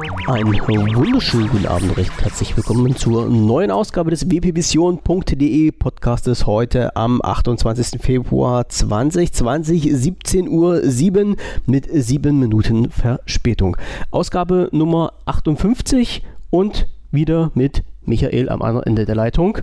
Einen wunderschönen guten Abend, recht herzlich willkommen zur neuen Ausgabe des wpvision.de Podcastes heute am 28. Februar 2020, 17.07 Uhr mit 7 Minuten Verspätung. Ausgabe Nummer 58 und wieder mit Michael am anderen Ende der Leitung.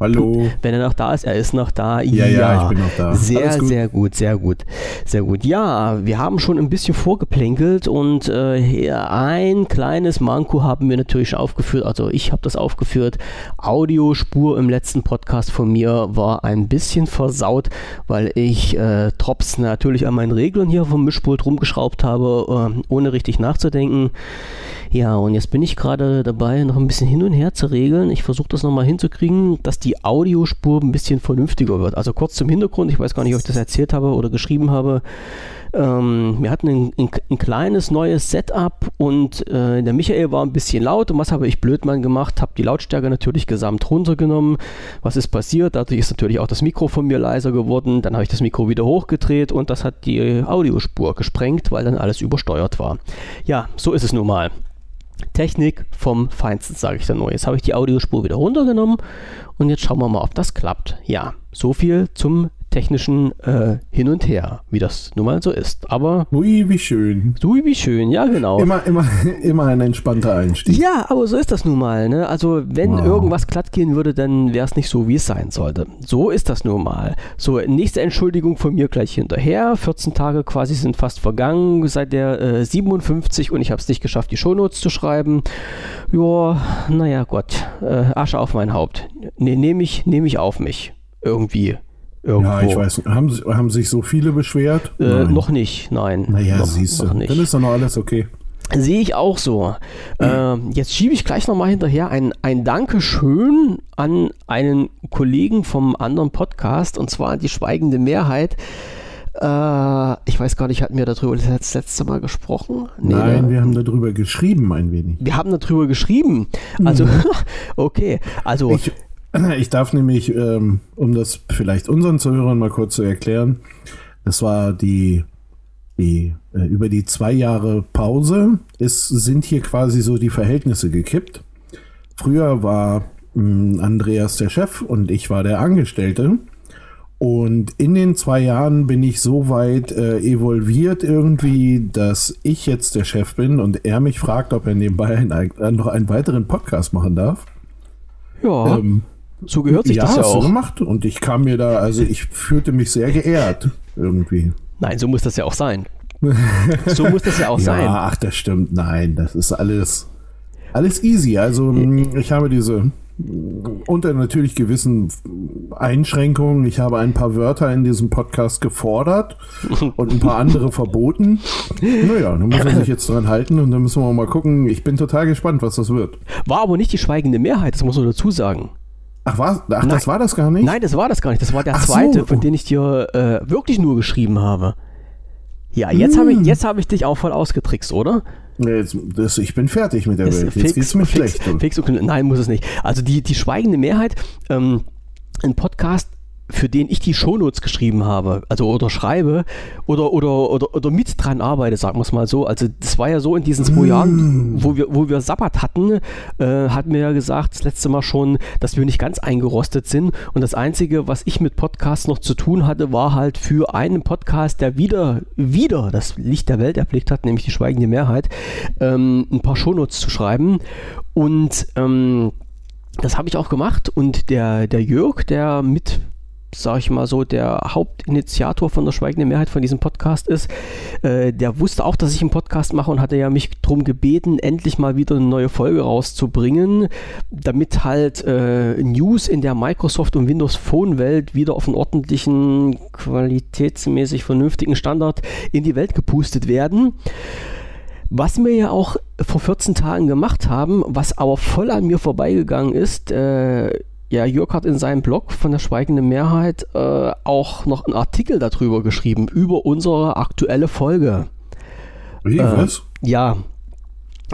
Hallo. Wenn er noch da ist, er ist noch da. Ja, ja, ja ich bin noch da. Sehr, gut. sehr gut, sehr gut, sehr gut. Ja, wir haben schon ein bisschen vorgeplänkelt und äh, ein kleines Manko haben wir natürlich schon aufgeführt. Also ich habe das aufgeführt. Audiospur im letzten Podcast von mir war ein bisschen versaut, weil ich äh, Drops natürlich an meinen Reglern hier vom Mischpult rumgeschraubt habe, äh, ohne richtig nachzudenken. Ja, und jetzt bin ich gerade dabei, noch ein bisschen hin und her zu regeln. Ich versuche das nochmal hinzukriegen, dass die Audiospur ein bisschen vernünftiger wird. Also kurz zum Hintergrund, ich weiß gar nicht, ob ich das erzählt habe oder geschrieben habe. Ähm, wir hatten ein, ein, ein, kleines neues Setup und äh, der Michael war ein bisschen laut. Und was habe ich Blödmann gemacht? Habe die Lautstärke natürlich gesamt runtergenommen. Was ist passiert? Dadurch ist natürlich auch das Mikro von mir leiser geworden. Dann habe ich das Mikro wieder hochgedreht und das hat die Audiospur gesprengt, weil dann alles übersteuert war. Ja, so ist es nun mal. Technik vom Feinsten, sage ich dann nur. Jetzt habe ich die Audiospur wieder runtergenommen und jetzt schauen wir mal, ob das klappt. Ja, so viel zum technischen äh, Hin und Her, wie das nun mal so ist. Aber. Ui, wie schön. Ui, wie schön, ja, genau. Immer, immer, immer ein entspannter Einstieg. Ja, aber so ist das nun mal. Ne? Also, wenn wow. irgendwas glatt gehen würde, dann wäre es nicht so, wie es sein sollte. So ist das nun mal. So, nächste Entschuldigung von mir gleich hinterher. 14 Tage quasi sind fast vergangen seit der äh, 57 und ich habe es nicht geschafft, die Shownotes zu schreiben. Ja, naja, Gott. Äh, Asche auf mein Haupt. Ne, Nehme ich, nehm ich auf mich. Irgendwie. Irgendwo. Ja, ich weiß nicht. Haben, haben sich so viele beschwert? Äh, noch nicht, nein. Naja, siehst du. Dann ist doch noch alles okay. Sehe ich auch so. Äh, jetzt schiebe ich gleich nochmal hinterher ein, ein Dankeschön an einen Kollegen vom anderen Podcast und zwar die Schweigende Mehrheit. Äh, ich weiß gar nicht, hatten wir darüber das letzte Mal gesprochen? Nee, Nein, ne? wir haben darüber geschrieben ein wenig. Wir haben darüber geschrieben. Also, mhm. okay. Also. Ich, Ich darf nämlich, ähm, um das vielleicht unseren Zuhörern mal kurz zu erklären, das war die, die äh, über die zwei Jahre Pause ist, sind hier quasi so die Verhältnisse gekippt. Früher war mh, hm, Andreas der Chef und ich war der Angestellte. Und in den zwei Jahren bin ich so weit äh, evolviert irgendwie, dass ich jetzt der Chef bin und er mich fragt, ob er nebenbei ein, noch einen weiteren Podcast machen darf. Ja. Ähm, so gehört sich ja, das ja auch. so gemacht. Und ich kam mir da, also ich fühlte mich sehr geehrt irgendwie. Nein, so muss das ja auch sein. so muss das ja auch ja, sein. Ach, das stimmt. Nein, das ist alles, alles easy. Also ich habe diese unter natürlich gewissen Einschränkungen. Ich habe ein paar Wörter in diesem Podcast gefordert und ein paar andere verboten. Naja, dann muss man sich jetzt dran halten und dann müssen wir mal gucken. Ich bin total gespannt, was das wird. War aber nicht die schweigende Mehrheit, das muss man dazu sagen. Ach, war, ach das war das gar nicht? Nein, das war das gar nicht. Das war der ach zweite, so. von dem ich dir äh, wirklich nur geschrieben habe. Ja, jetzt hm. habe ich, hab ich dich auch voll ausgetrickst, oder? Jetzt, das, ich bin fertig mit der Welt. Jetzt fix, geht's mir fix, schlecht. Fix. Nein, muss es nicht. Also die, die schweigende Mehrheit, ähm, ein Podcast für den ich die Shownotes geschrieben habe, also oder schreibe oder, oder, oder, oder mit dran arbeite, sagen wir es mal so. Also das war ja so in diesen zwei Jahren, mm. wo wir, wo wir Sabbat hatten, äh, hatten wir ja gesagt, das letzte Mal schon, dass wir nicht ganz eingerostet sind. Und das Einzige, was ich mit Podcasts noch zu tun hatte, war halt für einen Podcast, der wieder, wieder das Licht der Welt erblickt hat, nämlich die schweigende Mehrheit, ähm, ein paar Shownotes zu schreiben. Und ähm, das habe ich auch gemacht und der, der Jörg, der mit sag ich mal so, der Hauptinitiator von der Schweigenden Mehrheit von diesem Podcast ist, äh, der wusste auch, dass ich einen Podcast mache und hatte ja mich darum gebeten, endlich mal wieder eine neue Folge rauszubringen, damit halt äh, News in der Microsoft und Windows Phone Welt wieder auf einen ordentlichen, qualitätsmäßig vernünftigen Standard in die Welt gepustet werden. Was wir ja auch vor 14 Tagen gemacht haben, was aber voll an mir vorbeigegangen ist, äh, ja, Jörg hat in seinem Blog von der Schweigenden Mehrheit äh, auch noch einen Artikel darüber geschrieben, über unsere aktuelle Folge. Wie, äh, was? Ja.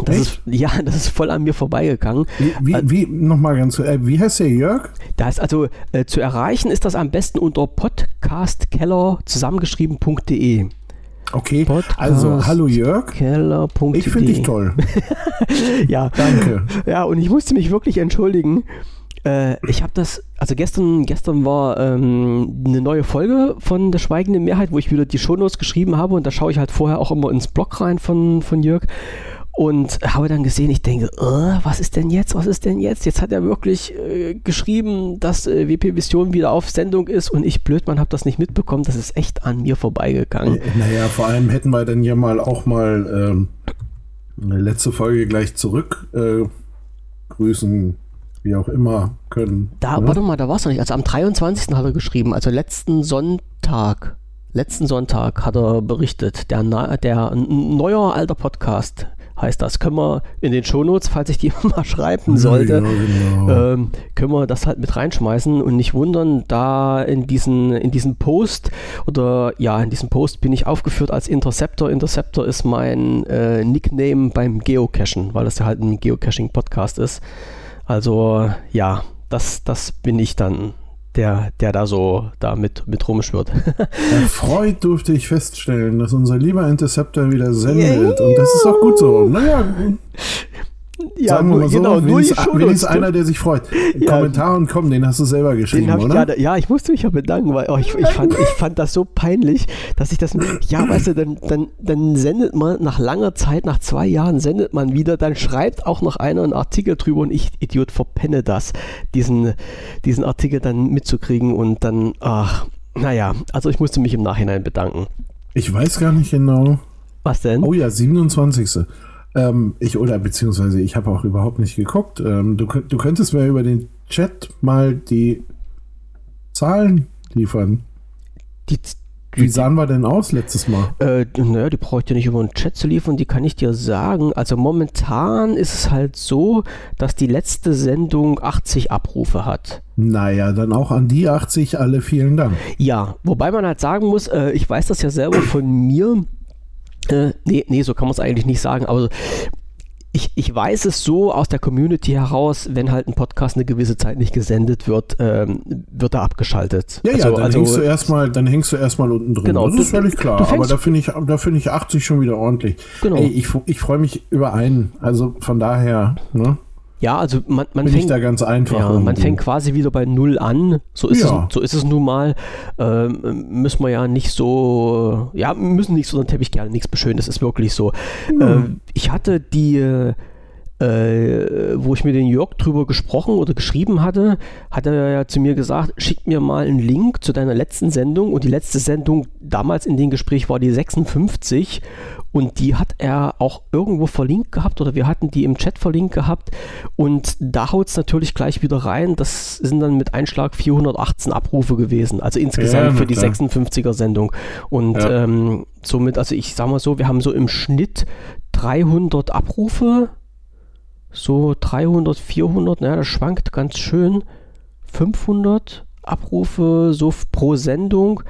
Das ist, ja, das ist voll an mir vorbeigegangen. Wie, wie, äh, wie nochmal ganz, äh, wie heißt der Jörg? Da ist also, äh, zu erreichen ist das am besten unter podcastkeller zusammengeschrieben.de. Okay, also hallo Jörg. Keller.de. Ich finde dich toll. ja. Danke. Ja, und ich musste mich wirklich entschuldigen. Äh, ich habe das, also gestern, gestern war ähm, eine neue Folge von Der Schweigende Mehrheit, wo ich wieder die Shownotes geschrieben habe und da schaue ich halt vorher auch immer ins Blog rein von, von Jörg und habe dann gesehen, ich denke, uh, was ist denn jetzt, was ist denn jetzt? Jetzt hat er wirklich äh, geschrieben, dass äh, WP Vision wieder auf Sendung ist und ich, Blödmann, habe das nicht mitbekommen. Das ist echt an mir vorbeigegangen. Äh, naja, vor allem hätten wir dann ja mal auch mal ähm, eine letzte Folge gleich zurück äh, grüßen, wie auch immer können. Da, ne? warte mal, da war es noch nicht. Also am 23. hat er geschrieben, also letzten Sonntag. Letzten Sonntag hat er berichtet, der, der neuer alter Podcast heißt das. Können wir in den Shownotes, falls ich die mal schreiben sollte, ja, genau. ähm, können wir das halt mit reinschmeißen und nicht wundern, da in diesen, in diesem Post oder ja, in diesem Post bin ich aufgeführt als Interceptor. Interceptor ist mein äh, Nickname beim Geocachen, weil das ja halt ein Geocaching-Podcast ist. Also ja, das, das bin ich dann der, der da so da mit, mit rumschwirrt. Erfreut durfte ich feststellen, dass unser lieber Interceptor wieder sendet. Und das ist auch gut so. Naja, ja, Sagen wir mal so, genau, nur wenigstens einer, der sich freut. Ja, Kommentaren kommen, den hast du selber geschrieben, ich oder? Grade, ja, ich musste mich ja bedanken, weil oh, ich, ich, fand, ich fand das so peinlich, dass ich das, ja, weißt du, dann, dann, dann sendet man nach langer Zeit, nach zwei Jahren sendet man wieder, dann schreibt auch noch einer einen Artikel drüber und ich, Idiot, verpenne das, diesen, diesen Artikel dann mitzukriegen und dann, ach, naja, also ich musste mich im Nachhinein bedanken. Ich weiß gar nicht genau. Was denn? Oh ja, 27. Ähm, ich oder beziehungsweise ich habe auch überhaupt nicht geguckt. Ähm, du, du könntest mir über den Chat mal die Zahlen liefern. Die, Wie sahen wir denn aus letztes Mal? Äh, naja, die brauche ich dir nicht über den Chat zu liefern, die kann ich dir sagen. Also momentan ist es halt so, dass die letzte Sendung 80 Abrufe hat. Naja, dann auch an die 80 alle vielen Dank. Ja, wobei man halt sagen muss, äh, ich weiß das ja selber von mir, äh, nee, nee, so kann man es eigentlich nicht sagen, aber ich, ich weiß es so aus der Community heraus, wenn halt ein Podcast eine gewisse Zeit nicht gesendet wird, ähm, wird er abgeschaltet. Ja, also, ja, dann also, hängst du erstmal, dann hängst du erstmal unten drin. Genau, das ist völlig klar. Aber da finde ich, da finde ich 80 schon wieder ordentlich. Genau. Ey, ich, ich freue mich über einen. Also von daher, ne? Ja, also man, man fängt da ganz einfach. Ja, man fängt quasi wieder bei Null an. So ist, ja. es, so ist es nun mal. Ähm, müssen wir ja nicht so, ja, müssen nicht so einen Teppich gerne nichts beschönen. Das ist wirklich so. Mhm. Ähm, ich hatte die, äh, wo ich mit den Jörg drüber gesprochen oder geschrieben hatte, hat er ja zu mir gesagt, schick mir mal einen Link zu deiner letzten Sendung. Und die letzte Sendung damals in dem Gespräch war die 56. Und die hat er auch irgendwo verlinkt gehabt oder wir hatten die im Chat verlinkt gehabt. Und da haut es natürlich gleich wieder rein. Das sind dann mit Einschlag 418 Abrufe gewesen. Also insgesamt ja, für die 56er Sendung. Und ja. ähm, somit, also ich sag mal so, wir haben so im Schnitt 300 Abrufe. So 300, 400, naja, das schwankt ganz schön. 500 Abrufe so pro Sendung.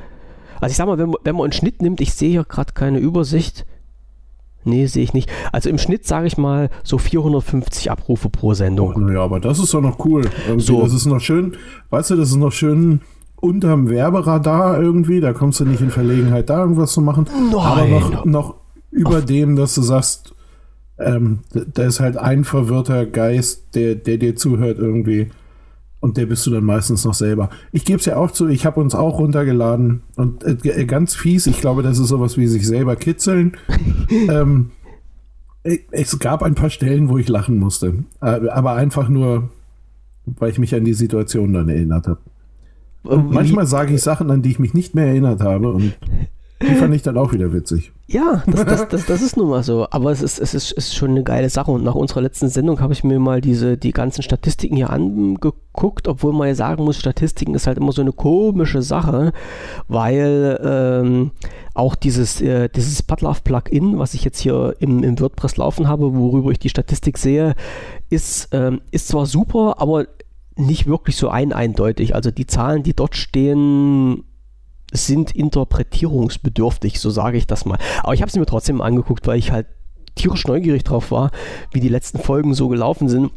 Also ich sag mal, wenn, wenn man einen Schnitt nimmt, ich sehe hier gerade keine Übersicht, Nee, sehe ich nicht. Also im Schnitt sage ich mal so 450 Abrufe pro Sendung. Ja, aber das ist doch noch cool. Irgendwie, so. Das ist noch schön, weißt du, das ist noch schön unterm Werberadar irgendwie. Da kommst du nicht in Verlegenheit, da irgendwas zu machen. Nein. Aber noch, noch über Ach. dem, dass du sagst, ähm, da ist halt ein verwirrter Geist, der, der dir zuhört irgendwie. Und der bist du dann meistens noch selber. Ich gebe es ja auch zu, ich habe uns auch runtergeladen und äh, ganz fies, ich glaube, das ist sowas wie sich selber kitzeln. ähm, es gab ein paar Stellen, wo ich lachen musste. Äh, aber einfach nur, weil ich mich an die Situation dann erinnert habe. manchmal sage ich Sachen, an die ich mich nicht mehr erinnert habe und die fand ich dann auch wieder witzig. Ja, das, das, das, das, ist nun mal so. Aber es ist, es ist, ist schon eine geile Sache. Und nach unserer letzten Sendung habe ich mir mal diese, die ganzen Statistiken hier angeguckt, obwohl man ja sagen muss, Statistiken ist halt immer so eine komische Sache, weil ähm, auch dieses, äh, dieses Padlove-Plugin, was ich jetzt hier im, im WordPress laufen habe, worüber ich die Statistik sehe, ist, ähm, ist zwar super, aber nicht wirklich so ein eindeutig. Also die Zahlen, die dort stehen, sind interpretierungsbedürftig, so sage ich das mal. Aber ich habe sie mir trotzdem angeguckt, weil ich halt tierisch neugierig drauf war, wie die letzten Folgen so gelaufen sind.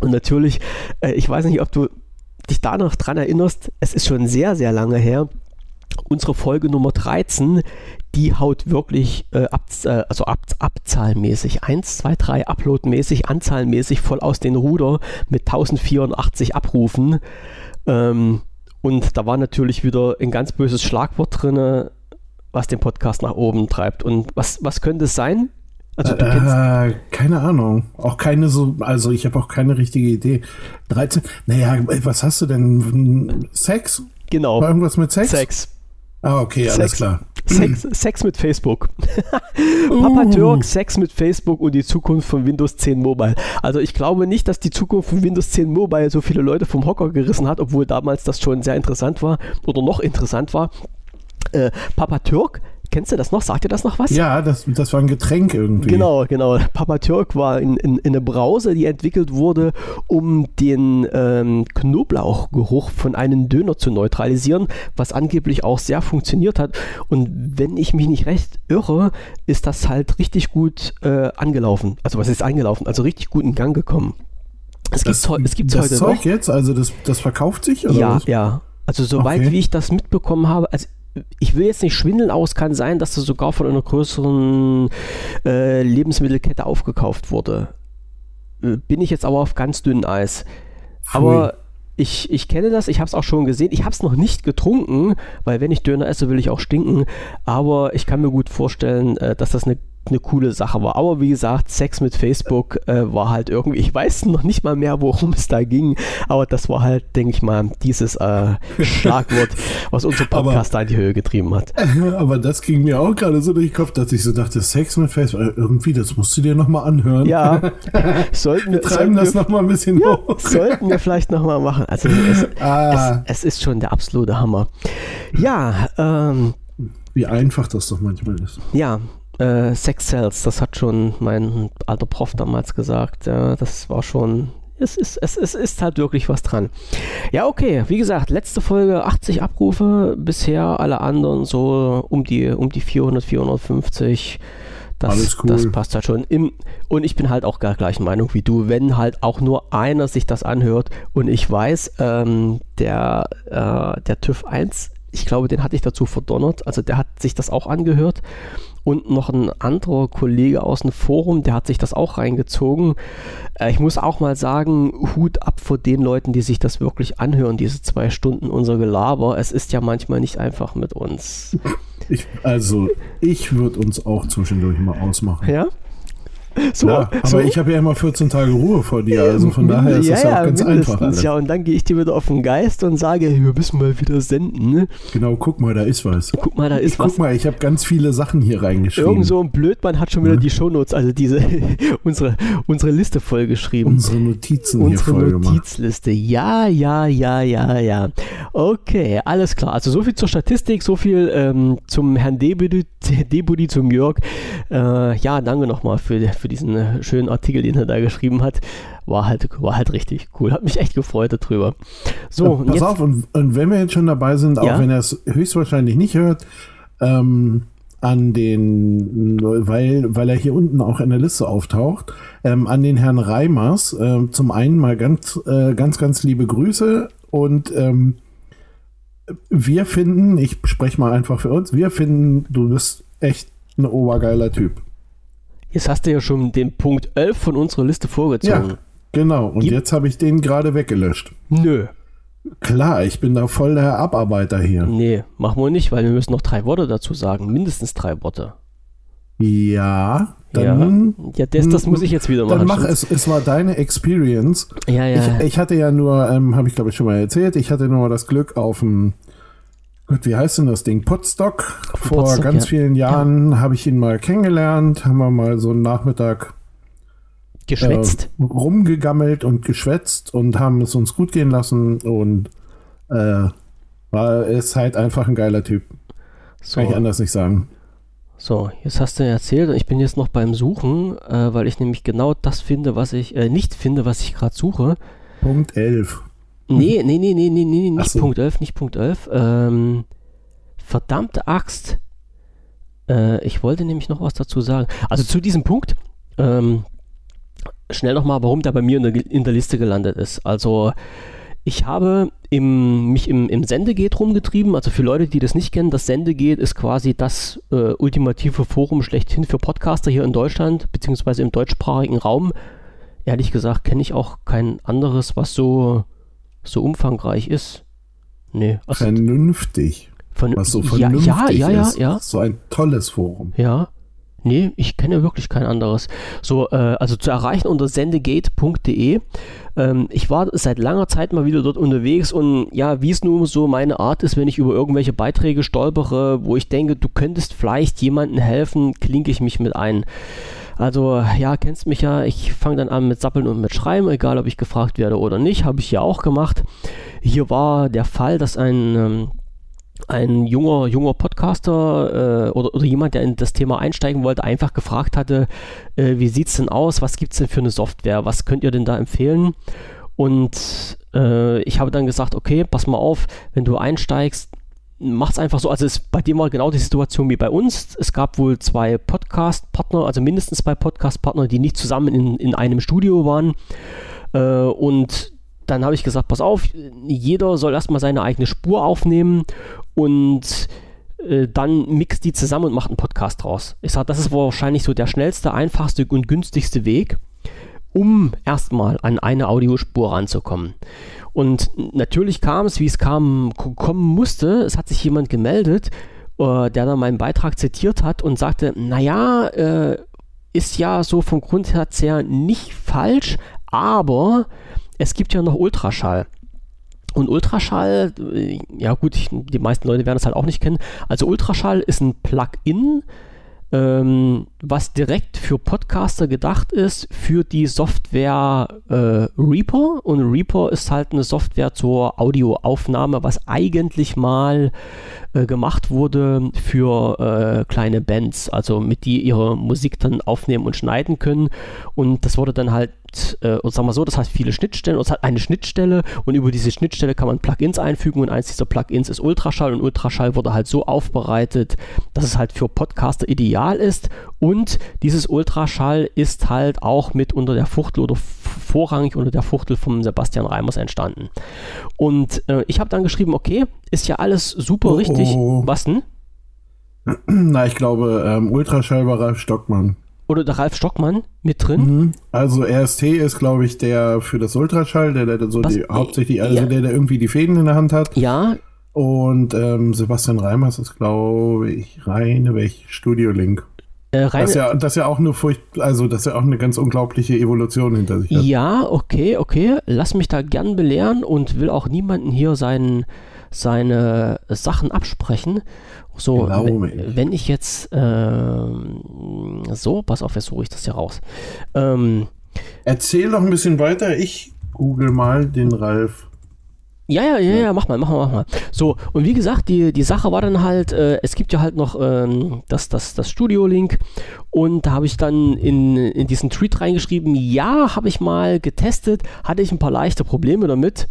Und natürlich, äh, ich weiß nicht, ob du dich da noch dran erinnerst, es ist schon sehr, sehr lange her, unsere Folge Nummer 13, die haut wirklich äh, ab, äh, also ab, abzahlmäßig, 1, 2, 3, uploadmäßig, anzahlmäßig voll aus den Ruder mit 1084 Abrufen. Ähm, und da war natürlich wieder ein ganz böses Schlagwort drin, was den Podcast nach oben treibt. Und was, was könnte es sein? Also du kennst äh, keine Ahnung. Auch keine so, also ich habe auch keine richtige Idee. 13, naja, was hast du denn? Sex? Genau. War irgendwas mit Sex? Sex. Ah, okay, Sex. alles klar. Sex, Sex mit Facebook. Uh. Papa Türk, Sex mit Facebook und die Zukunft von Windows 10 Mobile. Also ich glaube nicht, dass die Zukunft von Windows 10 Mobile so viele Leute vom Hocker gerissen hat, obwohl damals das schon sehr interessant war oder noch interessant war. Äh, Papa Türk Kennst du das noch? Sagt dir das noch was? Ja, das, das war ein Getränk irgendwie. Genau, genau. Papa Türk war in, in, in eine Brause, die entwickelt wurde, um den ähm, Knoblauchgeruch von einem Döner zu neutralisieren, was angeblich auch sehr funktioniert hat. Und wenn ich mich nicht recht irre, ist das halt richtig gut äh, angelaufen. Also was ist angelaufen? Also richtig gut in Gang gekommen. Es gibt es gibt's das heute Zeug noch. jetzt, also das, das verkauft sich? Ja, was? ja. Also soweit Okay. wie ich das mitbekommen habe, also ich will jetzt nicht schwindeln, aber es kann sein, dass das sogar von einer größeren äh, Lebensmittelkette aufgekauft wurde. Äh, Bin ich jetzt aber auf ganz dünnem Eis. Aber ich, ich kenne das, ich habe es auch schon gesehen. Ich habe es noch nicht getrunken, weil wenn ich Döner esse, will ich auch stinken. Aber ich kann mir gut vorstellen, äh, dass das eine, eine coole Sache war. Aber wie gesagt, Sex mit Facebook äh, war halt irgendwie, ich weiß noch nicht mal mehr, worum es da ging. Aber das war halt, denke ich mal, dieses äh, Schlagwort, was unser Aber- Podcast da in die Höhe getrieben hat. Aber das ging mir auch gerade so durch den Kopf, dass ich so dachte, Sex mit Facebook, äh, irgendwie, das musst du dir nochmal anhören. Ja, sollten wir, Treiben sollten das nochmal ein bisschen hoch. sollten wir vielleicht nochmal machen. Also es, Ah, es, es ist schon der absolute Hammer. Ja, ähm, wie einfach das doch manchmal ist. Ja, äh, Sex Cells, das hat schon mein alter Prof damals gesagt. Ja, das war schon. Es ist, es, es ist halt wirklich was dran. Ja, okay, wie gesagt, letzte Folge 80 Abrufe, bisher alle anderen so um die, um die 400, 450. Das, Alles cool. das passt halt schon. Im, und ich bin halt auch gar gleichen Meinung wie du. Wenn halt auch nur einer sich das anhört und ich weiß, ähm, der, äh, der TÜV 1, ich glaube, den hatte ich dazu verdonnert. Also der hat sich das auch angehört. Und noch ein anderer Kollege aus dem Forum, der hat sich das auch reingezogen. Äh, ich muss auch mal sagen, Hut ab vor den Leuten, die sich das wirklich anhören, diese zwei Stunden unser Gelaber. Es ist ja manchmal nicht einfach mit uns. Ich, also, ich würde uns auch zwischendurch mal ausmachen. Ja? So, Ja, aber so? ich habe ja immer 14 Tage Ruhe vor dir, also von daher ist das ja, auch ganz einfach. Alter. Ja, und dann gehe ich dir wieder auf den Geist und sage, wir müssen mal wieder senden. Ne? Genau, guck mal, da ist was. Guck mal, da ist Ich was. guck mal, ich habe ganz viele Sachen hier reingeschrieben. Irgend so ein Blödmann hat schon wieder die Shownotes, also diese unsere, unsere Liste vollgeschrieben. Unsere Notizen Unsere hier voll gemacht. Notizliste. Ja, ja, ja, ja, ja. Okay, alles klar. Also so viel zur Statistik, so viel ähm, zum Herrn Debudi, Debudi zum Jörg. Äh, ja, danke nochmal für, für diesen äh, schönen Artikel, den er da geschrieben hat. War halt, war halt richtig cool. Hat mich echt gefreut darüber. So, Ja, und pass jetzt, auf, und, und wenn wir jetzt schon dabei sind, auch Ja? wenn er es höchstwahrscheinlich nicht hört, ähm, an den, weil, weil er hier unten auch in der Liste auftaucht, ähm, an den Herrn Reimers, ähm, zum einen mal ganz, äh, ganz, ganz liebe Grüße und ähm, wir finden, ich spreche mal einfach für uns, wir finden, du bist echt ein obergeiler Typ. Jetzt hast du ja schon den Punkt 11 von unserer Liste vorgezogen. Ja, genau. Und Gib- jetzt habe ich den gerade weggelöscht. Nö, Klar, ich bin da voll der Abarbeiter hier. nee, machen wir nicht, weil wir müssen noch drei Worte dazu sagen. Mindestens drei Worte. Ja, dann, ja, ja das, das muss ich jetzt wieder dann machen. mach es. Es war deine Experience. Ja, ja. Ich, ich hatte ja nur, ähm, habe ich glaube ich schon mal erzählt, ich hatte nur das Glück auf dem, Gott, wie heißt denn das Ding? Potstock. Vor Potstock, ganz ja. vielen Jahren habe ich ihn mal kennengelernt, haben wir mal so einen Nachmittag geschwätzt. äh, rumgegammelt und geschwätzt und haben es uns gut gehen lassen und äh, war ist halt einfach ein geiler Typ. Kann ich so, anders nicht sagen. so, jetzt hast du ja erzählt und ich bin jetzt noch beim Suchen, äh, weil ich nämlich genau das finde, was ich äh, nicht finde, was ich gerade suche. Punkt 11. Nee, nee, nee, nee, nee, nee, Ach nicht so. Punkt 11, nicht Punkt 11. Ähm, verdammte Axt. Äh, ich wollte nämlich noch was dazu sagen. Also zu diesem Punkt, ähm, schnell nochmal, warum der bei mir in der, in der Liste gelandet ist. Also Ich habe im, mich im, im Sendegate rumgetrieben. Also für Leute, die das nicht kennen, das Sendegate ist quasi das äh, ultimative Forum schlechthin für Podcaster hier in Deutschland, beziehungsweise im deutschsprachigen Raum. Ehrlich gesagt kenne ich auch kein anderes, was so, so umfangreich ist. Nee. Also vernünftig. Von, was so vernünftig ja, ja, ja, ist. Ja, ja. So ein tolles Forum. Ja. Nee, ich kenne wirklich kein anderes. So, äh, also zu erreichen unter sendegate.de. Ähm, ich war seit langer Zeit mal wieder dort unterwegs und ja, wie es nun so meine Art ist, wenn ich über irgendwelche Beiträge stolpere, wo ich denke, du könntest vielleicht jemandem helfen, klinke ich mich mit ein. Also, ja, kennst mich ja, ich fange dann an mit Sappeln und mit Schreiben, egal ob ich gefragt werde oder nicht, habe ich ja auch gemacht. Hier war der Fall, dass ein ähm, ein junger, junger Podcaster äh, oder, oder jemand, der in das Thema einsteigen wollte, einfach gefragt hatte, äh, wie sieht es denn aus, was gibt es denn für eine Software, was könnt ihr denn da empfehlen? Und äh, ich habe dann gesagt, okay, pass mal auf, wenn du einsteigst, mach es einfach so. Also es, bei dem war genau die Situation wie bei uns. Es gab wohl zwei Podcast-Partner, also mindestens zwei Podcast-Partner, die nicht zusammen in, in einem Studio waren. Äh, und dann habe ich gesagt, pass auf, jeder soll erstmal seine eigene Spur aufnehmen und äh, dann mixt die zusammen und macht einen Podcast draus. Ich sage, das ist wahrscheinlich so der schnellste, einfachste und günstigste Weg, um erstmal an eine Audiospur ranzukommen. Und natürlich kam es, wie es kam, kommen musste. Es hat sich jemand gemeldet, äh, der dann meinen Beitrag zitiert hat und sagte, naja, äh, ist ja so vom Grundsatz her nicht falsch, aber es gibt ja noch Ultraschall. Und Ultraschall, äh, ja gut, ich, die meisten Leute werden das halt auch nicht kennen. Also Ultraschall ist ein Plugin, ähm, was direkt für Podcaster gedacht ist, für die Software äh, Reaper. Und Reaper ist halt eine Software zur Audioaufnahme, was eigentlich mal äh, gemacht wurde für äh, kleine Bands, also mit die ihre Musik dann aufnehmen und schneiden können. Und das wurde dann halt äh, und sagen wir so, das heißt viele Schnittstellen und es hat eine Schnittstelle und über diese Schnittstelle kann man Plugins einfügen und eins dieser Plugins ist Ultraschall und Ultraschall wurde halt so aufbereitet, dass es halt für Podcaster ideal ist und dieses Ultraschall ist halt auch mit unter der Fuchtel oder vorrangig unter der Fuchtel von Sebastian Reimers entstanden. Und äh, ich habe dann geschrieben, okay, ist ja alles super oh, richtig. Oh. Was denn? Na, ich glaube, ähm, Ultraschall war Ralf Stockmann oder der Ralf Stockmann mit drin. Mhm. Also RST ist, glaube ich, der für das Ultraschall, der, der so Was? die, hauptsächlich, also ja. der, der irgendwie die Fäden in der Hand hat. Ja. Und ähm, Sebastian Reimers ist, glaube ich, reine welch Studio Link. Äh, das, ja, das ja auch eine Furcht, also das ja auch eine ganz unglaubliche Evolution hinter sich hat. Ja, okay, okay. Lass mich da gern belehren und will auch niemanden hier seinen, seine Sachen absprechen. So, wenn, wenn, ich jetzt äh, so, pass auf, jetzt suche ich das hier raus. Ähm, Erzähl doch ein bisschen weiter. Ich google mal den Ralf. Ja, ja, ja, ja, mach mal, mach mal, mach mal. So, und wie gesagt, die, die Sache war dann halt, äh, es gibt ja halt noch ähm, das, das, das Studio-Link und da habe ich dann in, in diesen Tweet reingeschrieben, ja, habe ich mal getestet, hatte ich ein paar leichte Probleme damit,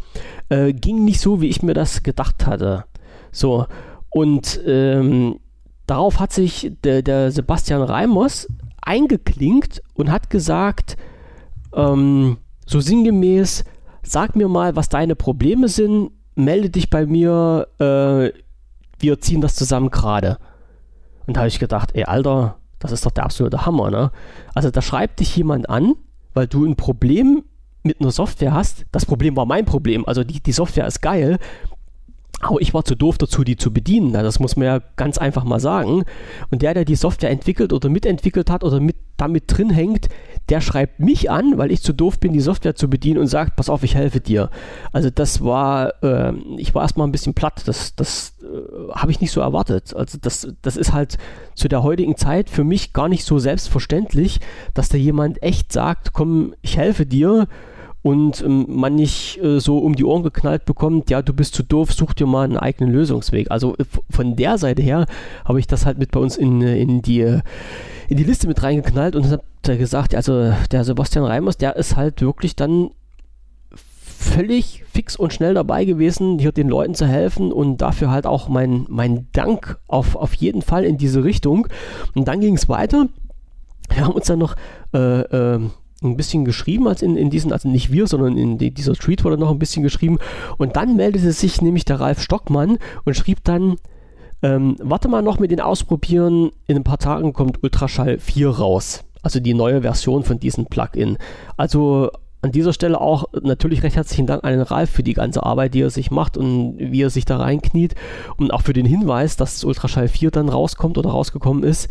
äh, ging nicht so, wie ich mir das gedacht hatte. So, und ähm, darauf hat sich der, der, Sebastian Reimers eingeklinkt und hat gesagt, ähm, so sinngemäß, sag mir mal, was deine Probleme sind, melde dich bei mir, äh, wir ziehen das zusammen gerade. Und da habe ich gedacht, ey, Alter, das ist doch der absolute Hammer, ne? Also da schreibt dich jemand an, weil du ein Problem mit einer Software hast. Das Problem war mein Problem. Also die, die Software ist geil. Aber ich war zu doof dazu, die zu bedienen. Das muss man ja ganz einfach mal sagen. Und der, der die Software entwickelt oder mitentwickelt hat oder mit, damit drin hängt, der schreibt mich an, weil ich zu doof bin, die Software zu bedienen und sagt, pass auf, ich helfe dir. Also das war, äh, ich war erstmal ein bisschen platt. Das, das äh, habe ich nicht so erwartet. Also das, das ist halt zu der heutigen Zeit für mich gar nicht so selbstverständlich, dass da jemand echt sagt, komm, ich helfe dir und ähm, man nicht äh, so um die Ohren geknallt bekommt, ja, du bist zu doof, such dir mal einen eigenen Lösungsweg. Also äh, von der Seite her habe ich das halt mit bei uns in, äh, in, die, in die Liste mit reingeknallt und habe gesagt, also der Sebastian Reimers, der ist halt wirklich dann völlig fix und schnell dabei gewesen, hier den Leuten zu helfen und dafür halt auch mein, mein Dank auf, auf jeden Fall in diese Richtung. Und dann ging es weiter. Wir haben uns dann noch äh, äh, ein bisschen geschrieben als in, in diesen, also nicht wir, sondern in die, dieser Tweet wurde noch ein bisschen geschrieben. Und dann meldete sich nämlich der Ralf Stockmann und schrieb dann, ähm, warte mal noch mit den Ausprobieren, in ein paar Tagen kommt Ultraschall 4 raus. Also die neue Version von diesem Plugin. Also an dieser Stelle auch natürlich recht herzlichen Dank an den Ralf für die ganze Arbeit, die er sich macht und wie er sich da reinkniet und auch für den Hinweis, dass das Ultraschall 4 dann rauskommt oder rausgekommen ist.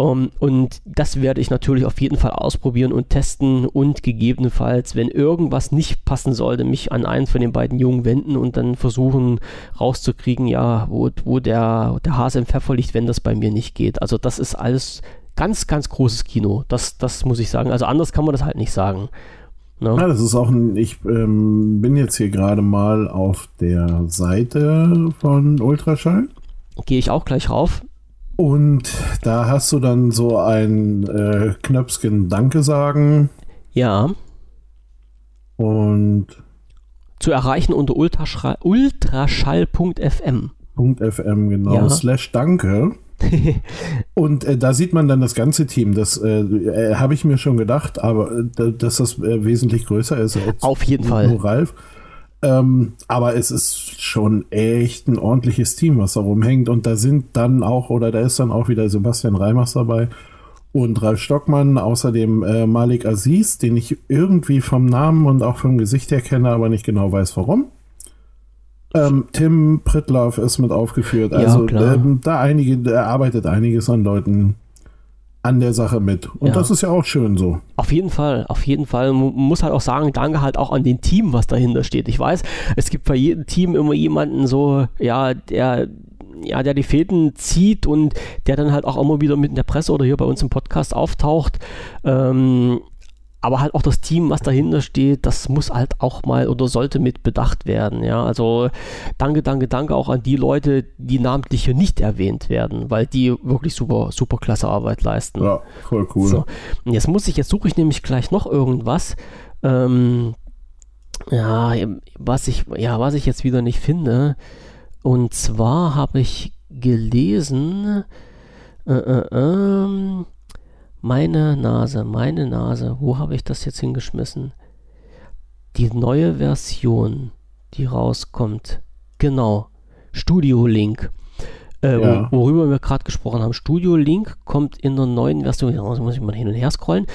Um, ähm, und das werde ich natürlich auf jeden Fall ausprobieren und testen und gegebenenfalls, wenn irgendwas nicht passen sollte, mich an einen von den beiden Jungen wenden und dann versuchen rauszukriegen, ja, wo, wo der, der Hase im Pfeffer liegt, wenn das bei mir nicht geht. Also das ist alles ganz, ganz großes Kino. Das, das muss ich sagen. Also anders kann man das halt nicht sagen. No? Ne? Ja, das ist auch ein, ich ähm, bin jetzt hier gerade mal auf der Seite von Ultraschall. Gehe ich auch gleich rauf. Und da hast du dann so ein äh, Knöpfchen Danke sagen. Ja. Und zu erreichen unter ultraschall.fm. .fm, genau. Ja. Slash Danke. und äh, da sieht man dann das ganze Team. Das äh, äh habe ich mir schon gedacht, aber äh, dass das äh, wesentlich größer ist als Auf jeden Fall. Ralf. Ähm, aber es ist schon echt ein ordentliches Team, was da rumhängt. Und da sind dann auch, oder da ist dann auch wieder Sebastian Reimers dabei und Ralf Stockmann, außerdem äh, Malik Aziz, den ich irgendwie vom Namen und auch vom Gesicht her kenne, aber nicht genau weiß warum. Ähm, Tim Pritloff ist mit aufgeführt. Also ja, ähm, da einige, da arbeitet einiges an Leuten an der Sache mit. Und ja. das ist ja auch schön so. Auf jeden Fall, auf jeden Fall. Man muss halt auch sagen, danke halt auch an den Team, was dahinter steht. Ich weiß, es gibt bei jedem Team immer jemanden so, ja, der ja, der die Fäden zieht und der dann halt auch immer wieder mit in der Presse oder hier bei uns im Podcast auftaucht. Ähm, aber halt auch das Team, was dahinter steht, das muss halt auch mal oder sollte mit bedacht werden. Ja, also danke, danke, danke auch an die Leute, die namentlich hier nicht erwähnt werden, weil die wirklich super, super klasse Arbeit leisten. Ja, voll cool. So, und jetzt muss ich, jetzt suche ich nämlich gleich noch irgendwas. Ähm, ja, was ich, ja, was ich jetzt wieder nicht finde. Und zwar habe ich gelesen, äh, äh, ähm, meine Nase, meine Nase, wo habe ich das jetzt hingeschmissen? Die neue Version, die rauskommt. Genau. Studio Link. Äh, ja. worüber wir gerade gesprochen haben. Studio Link kommt in einer neuen Version. Da muss ich mal hin und her scrollen.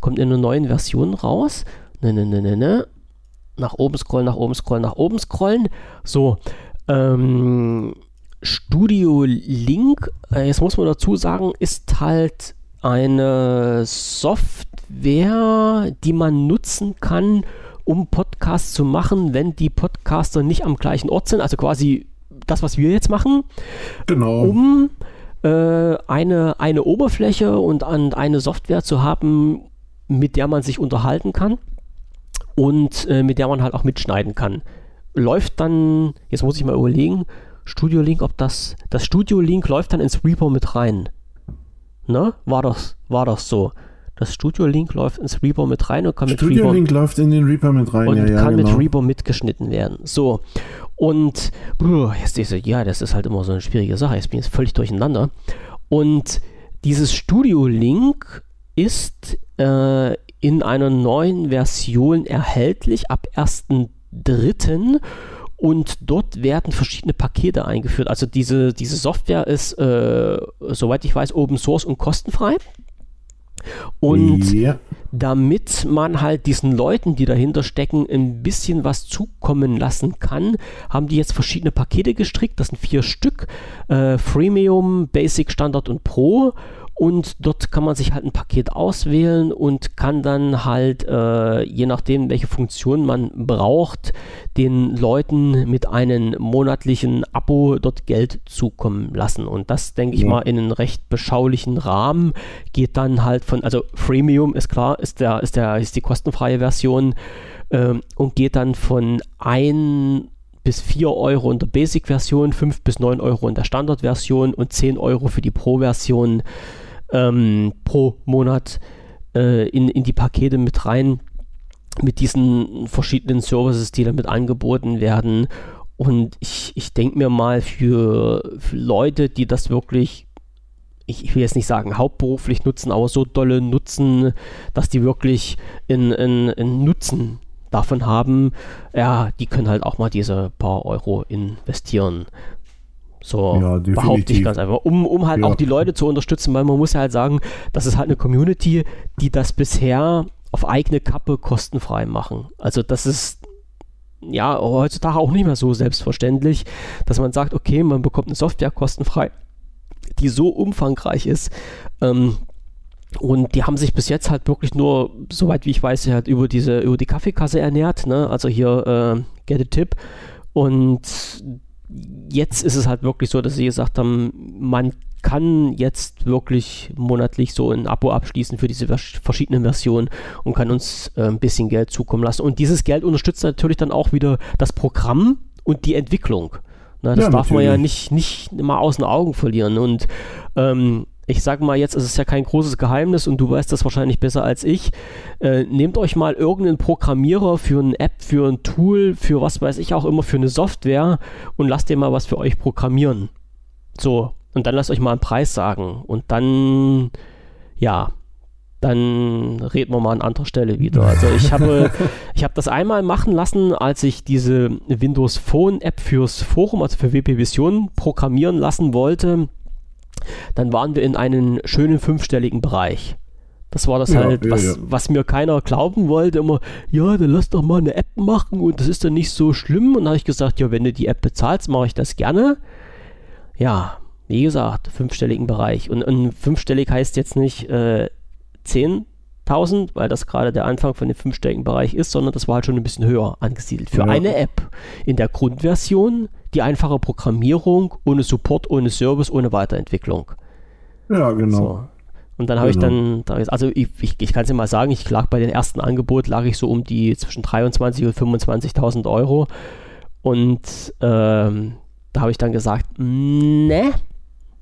Kommt in einer neuen Version raus. Ne, ne, ne, ne, ne. Nach oben scrollen, nach oben scrollen, nach oben scrollen. So. Ähm, Studio Link, äh, jetzt muss man dazu sagen, ist halt eine Software, die man nutzen kann, um Podcasts zu machen, wenn die Podcaster nicht am gleichen Ort sind. Also quasi das, was wir jetzt machen. Genau. Um äh, eine, eine Oberfläche und an, eine Software zu haben, mit der man sich unterhalten kann und äh, mit der man halt auch mitschneiden kann. Läuft dann, jetzt muss ich mal überlegen, Studio Link, ob das, das Studio Link läuft dann ins Reaper mit rein. Ne? War das, war das so? Das Studio Link läuft ins Reaper mit rein und kann mit Studio Reaper Link läuft in den Reaper mit rein, und ja, ja, kann genau. mit Reaper mitgeschnitten werden. So. Und jetzt ist ja, das ist halt immer so eine schwierige Sache. Jetzt bin ich jetzt völlig durcheinander. Und dieses Studio Link ist äh, in einer neuen Version erhältlich ab 1.3. Und dort werden verschiedene Pakete eingeführt. Also diese, diese Software ist, äh, soweit ich weiß, Open Source und kostenfrei. Und ja. damit man halt diesen Leuten, die dahinter stecken, ein bisschen was zukommen lassen kann, haben die jetzt verschiedene Pakete gestrickt. Das sind vier Stück. Äh, Freemium, Basic, Standard und Pro und dort kann man sich halt ein Paket auswählen und kann dann halt, äh, je nachdem, welche Funktion man braucht, den Leuten mit einem monatlichen Abo dort Geld zukommen lassen. Und das, denke ich ja. mal, in einem recht beschaulichen Rahmen geht dann halt von, also Freemium ist klar, ist, der, ist, der, ist die kostenfreie Version äh, und geht dann von 1 bis 4 Euro in der Basic-Version, 5 bis 9 Euro in der Standard-Version und 10 Euro für die Pro-Version ähm, pro Monat äh, in, in die Pakete mit rein, mit diesen verschiedenen Services, die damit angeboten werden. Und ich, ich denke mir mal, für, für Leute, die das wirklich ich, ich will jetzt nicht sagen hauptberuflich nutzen, aber so dolle nutzen, dass die wirklich einen Nutzen davon haben, ja, die können halt auch mal diese paar Euro investieren. So ja, behaupte ich ganz einfach, um, um halt ja. auch die Leute zu unterstützen, weil man muss ja halt sagen, das ist halt eine Community, die das bisher auf eigene Kappe kostenfrei machen. Also das ist ja heutzutage auch nicht mehr so selbstverständlich, dass man sagt, okay, man bekommt eine Software kostenfrei, die so umfangreich ist. Ähm, und die haben sich bis jetzt halt wirklich nur, soweit wie ich weiß, halt über diese, über die Kaffeekasse ernährt, ne? Also hier äh, Get a Tip. Und jetzt ist es halt wirklich so, dass sie gesagt haben, man kann jetzt wirklich monatlich so ein Abo abschließen für diese verschiedenen Versionen und kann uns äh, ein bisschen Geld zukommen lassen. Und dieses Geld unterstützt natürlich dann auch wieder das Programm und die Entwicklung. Na, das ja, darf natürlich. man ja nicht, nicht mal aus den Augen verlieren. Und ähm, ich sage mal, jetzt ist es ja kein großes Geheimnis und du weißt das wahrscheinlich besser als ich. Äh, nehmt euch mal irgendeinen Programmierer für eine App, für ein Tool, für was weiß ich auch immer, für eine Software und lasst ihr mal was für euch programmieren. So, und dann lasst euch mal einen Preis sagen. Und dann, ja, dann reden wir mal an anderer Stelle wieder. Also ich habe, ich habe das einmal machen lassen, als ich diese Windows Phone App fürs Forum, also für WP Vision, programmieren lassen wollte dann waren wir in einem schönen fünfstelligen Bereich. Das war das ja, halt, ja, was, ja. was mir keiner glauben wollte. Immer, ja, dann lass doch mal eine App machen und das ist dann nicht so schlimm. Und dann habe ich gesagt, ja, wenn du die App bezahlst, mache ich das gerne. Ja, wie gesagt, fünfstelligen Bereich. Und, und fünfstellig heißt jetzt nicht äh, 10.000, weil das gerade der Anfang von dem fünfstelligen Bereich ist, sondern das war halt schon ein bisschen höher angesiedelt. Für eine App in der Grundversion die einfache Programmierung ohne Support, ohne Service, ohne Weiterentwicklung. Ja, genau. So. Und dann habe genau. ich dann, also ich, ich, ich kann es dir mal sagen, ich lag bei dem ersten Angebot, lag ich so um die zwischen 23 und 25.000 Euro. Und ähm, da habe ich dann gesagt, ne,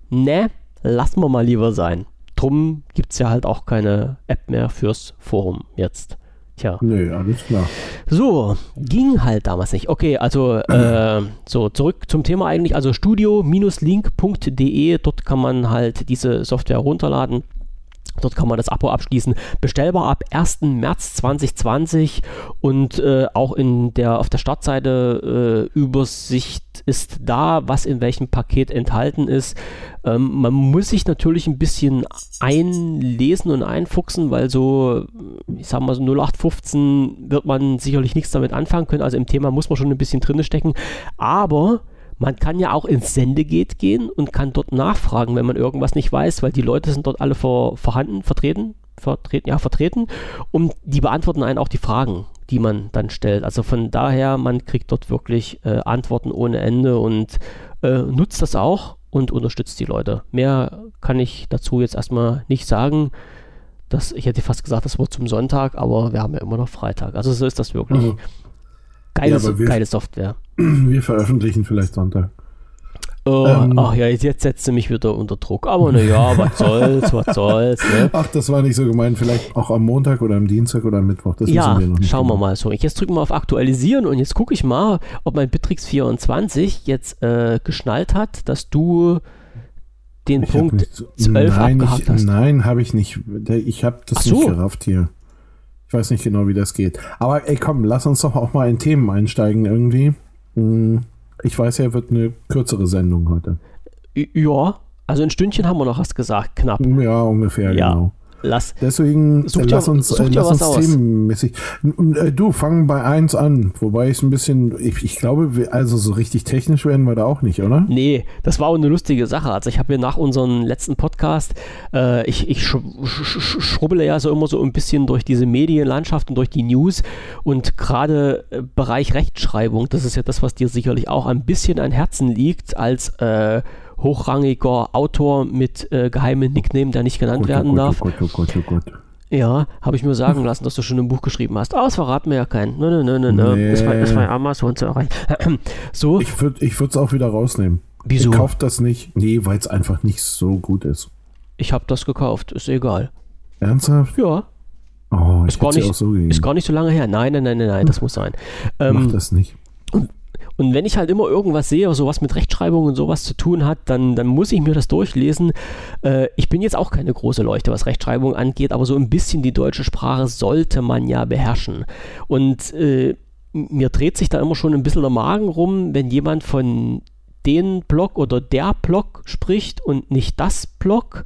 ne, lassen wir mal lieber sein. Drum gibt es ja halt auch keine App mehr fürs Forum jetzt. Tja. Nee, alles klar. So, ging halt damals nicht. Okay, also äh, so zurück zum Thema eigentlich. Also studio-link.de, dort kann man halt diese Software runterladen. Dort kann man das Abo abschließen. Bestellbar ab 1. März 2020 und äh, auch in der auf der Startseite äh, Übersicht ist da, was in welchem Paket enthalten ist. Ähm, man muss sich natürlich ein bisschen einlesen und einfuchsen, weil so, ich sag mal so 0815 wird man sicherlich nichts damit anfangen können. Also im Thema muss man schon ein bisschen drin stecken. Aber man kann ja auch ins Sendegeht gehen und kann dort nachfragen, wenn man irgendwas nicht weiß, weil die Leute sind dort alle vor, vorhanden, vertreten, vertreten, ja, vertreten und die beantworten einen auch die Fragen, die man dann stellt. Also von daher, man kriegt dort wirklich äh, Antworten ohne Ende und äh, nutzt das auch und unterstützt die Leute. Mehr kann ich dazu jetzt erstmal nicht sagen. Das, ich hätte fast gesagt, das wird zum Sonntag, aber wir haben ja immer noch Freitag. Also so ist das wirklich. Mhm. Geile, ja, geile Software. Wir veröffentlichen vielleicht Sonntag. Oh, ähm, ach ja, jetzt setzt du mich wieder unter Druck. Aber naja, was soll's, was soll's. Ne? Ach, das war nicht so gemeint. Vielleicht auch am Montag oder am Dienstag oder am Mittwoch. Das ja, wir schauen genau. wir mal so. Ich jetzt drücke mal auf Aktualisieren und jetzt gucke ich mal, ob mein Bitrix 24 jetzt äh, geschnallt hat, dass du den ich Punkt nicht, 12 nein, abgehakt ich, hast. Nein, habe ich nicht. Ich habe das so. nicht gerafft hier. Ich weiß nicht genau, wie das geht. Aber ey, komm, lass uns doch auch mal in Themen einsteigen irgendwie. Ich weiß ja, wird eine kürzere Sendung heute. Ja, also ein Stündchen haben wir noch was gesagt, knapp. Ja, ungefähr, ja. genau. Lass, Deswegen such lass uns, such äh, lass uns themenmäßig. Äh, du, fang bei 1 an. Wobei ich ein bisschen, ich, ich glaube, also so richtig technisch werden wir da auch nicht, oder? Nee, das war auch eine lustige Sache. Also ich habe mir nach unserem letzten Podcast, äh, ich, ich sch sch schrubbele ja so immer so ein bisschen durch diese Medienlandschaft und durch die News und gerade äh, Bereich Rechtschreibung, das ist ja das, was dir sicherlich auch ein bisschen an Herzen liegt als äh, hochrangiger Autor mit äh, geheimem Nickname, der nicht genannt Gott, oh werden oh darf. Gott, oh Gott, oh Gott, Ja, habe ich mir sagen lassen, dass du schon ein Buch geschrieben hast. Aber das verraten wir ja keinen. Nö, nö, nö, nö. Nee. Ist, bei, ist bei Amazon zu erreichen. so. Ich würde es auch wieder rausnehmen. Wieso? Ich kaufe das nicht. Nee, weil es einfach nicht so gut ist. Ich habe das gekauft. Ist egal. Ernsthaft? Ja. Oh, ist, gar nicht, so ist gar nicht so lange her. Nein, nein, nein, nein, nein das muss sein. Ähm, Mach das nicht. und wenn ich halt immer irgendwas sehe, so was mit Rechtschreibung und sowas zu tun hat, dann, dann muss ich mir das durchlesen. Äh, ich bin jetzt auch keine große Leuchte, was Rechtschreibung angeht, aber so ein bisschen die deutsche Sprache sollte man ja beherrschen. Und äh, mir dreht sich da immer schon ein bisschen der Magen rum, wenn jemand von den Block oder der Block spricht und nicht das Block.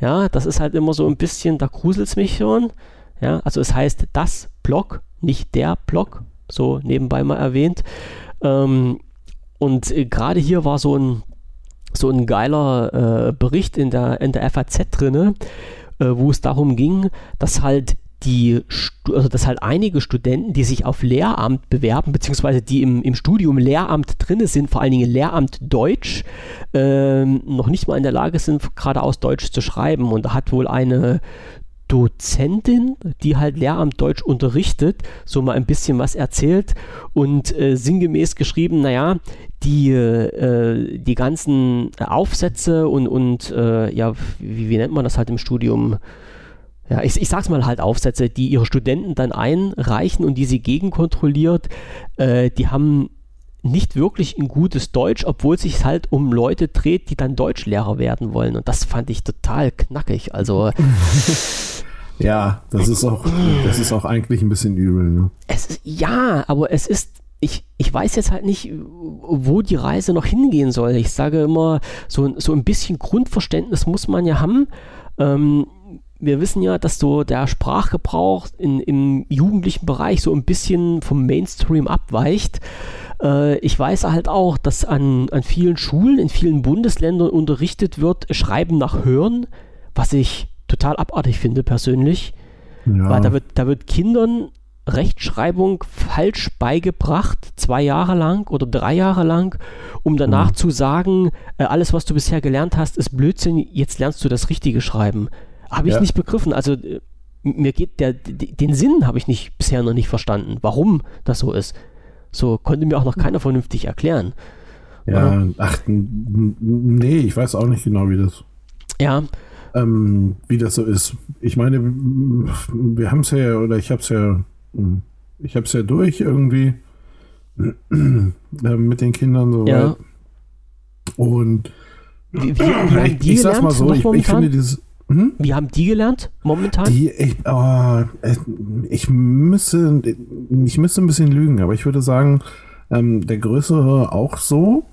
Ja, das ist halt immer so ein bisschen, da gruselt es mich schon. Ja, also es heißt das Block, nicht der Block, so nebenbei mal erwähnt. Ähm, und äh, gerade hier war so ein, so ein geiler äh, Bericht in der, in der FAZ drin, äh, wo es darum ging, dass halt die, also dass halt einige Studenten, die sich auf Lehramt bewerben, beziehungsweise die im, im Studium Lehramt drin sind, vor allen Dingen Lehramt Deutsch, äh, noch nicht mal in der Lage sind, geradeaus Deutsch zu schreiben. Und da hat wohl eine Dozentin, die halt Lehramt Deutsch unterrichtet, so mal ein bisschen was erzählt und äh, sinngemäß geschrieben, naja, die, äh, die ganzen Aufsätze und, und äh, ja, wie, wie, nennt man das halt im Studium? Ja, ich, ich sag's mal halt Aufsätze, die ihre Studenten dann einreichen und die sie gegenkontrolliert, äh, die haben nicht wirklich ein gutes Deutsch, obwohl es sich halt um Leute dreht, die dann Deutschlehrer werden wollen. Und das fand ich total knackig. Also Ja, das ist auch, das ist auch eigentlich ein bisschen übel. Ne? Es ist, ja, aber es ist, ich, ich weiß jetzt halt nicht, wo die Reise noch hingehen soll. Ich sage immer, so, so ein bisschen Grundverständnis muss man ja haben. Ähm, wir wissen ja, dass so der Sprachgebrauch in, im jugendlichen Bereich so ein bisschen vom Mainstream abweicht. Äh, ich weiß halt auch, dass an, an vielen Schulen in vielen Bundesländern unterrichtet wird, Schreiben nach Hören, was ich total abartig finde persönlich. Ja. Weil da wird, da wird Kindern Rechtschreibung falsch beigebracht, zwei Jahre lang oder drei Jahre lang, um danach ja. zu sagen, äh, alles, was du bisher gelernt hast, ist Blödsinn, jetzt lernst du das richtige Schreiben. Habe ich ja. nicht begriffen. Also äh, mir geht der, den Sinn habe ich nicht bisher noch nicht verstanden, warum das so ist. So konnte mir auch noch keiner vernünftig erklären. Ja, oder? ach, nee, ich weiß auch nicht genau, wie das. Ja, ähm, wie das so ist. Ich meine, wir haben es ja, oder ich habe es ja, ich habe es ja durch irgendwie äh, mit den Kindern so ja. Und wie, wie, wie ich, ich sag's mal so, ich, ich, finde dieses. Hm? Wie haben die gelernt momentan? Die, ich, oh, ich müsste, ich müsste ein bisschen lügen, aber ich würde sagen, ähm, der Größere auch so.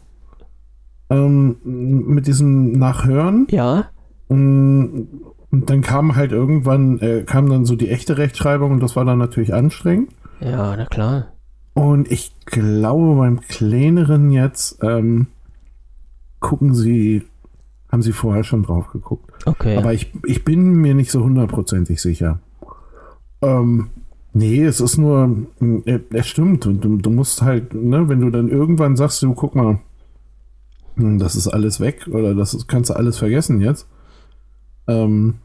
Ähm, mit diesem Nachhören. Ja. Und dann kam halt irgendwann, äh, kam dann so die echte Rechtschreibung und das war dann natürlich anstrengend. Ja, na klar. Und ich glaube, beim kleineren jetzt ähm, gucken sie, haben sie vorher schon drauf geguckt. Okay. Aber ich, ich bin mir nicht so hundertprozentig sicher. Ähm, nee, es ist nur, äh, es stimmt. Und du, du musst halt, ne, wenn du dann irgendwann sagst, du guck mal, hm, das ist alles weg oder das ist, kannst du alles vergessen jetzt ähm,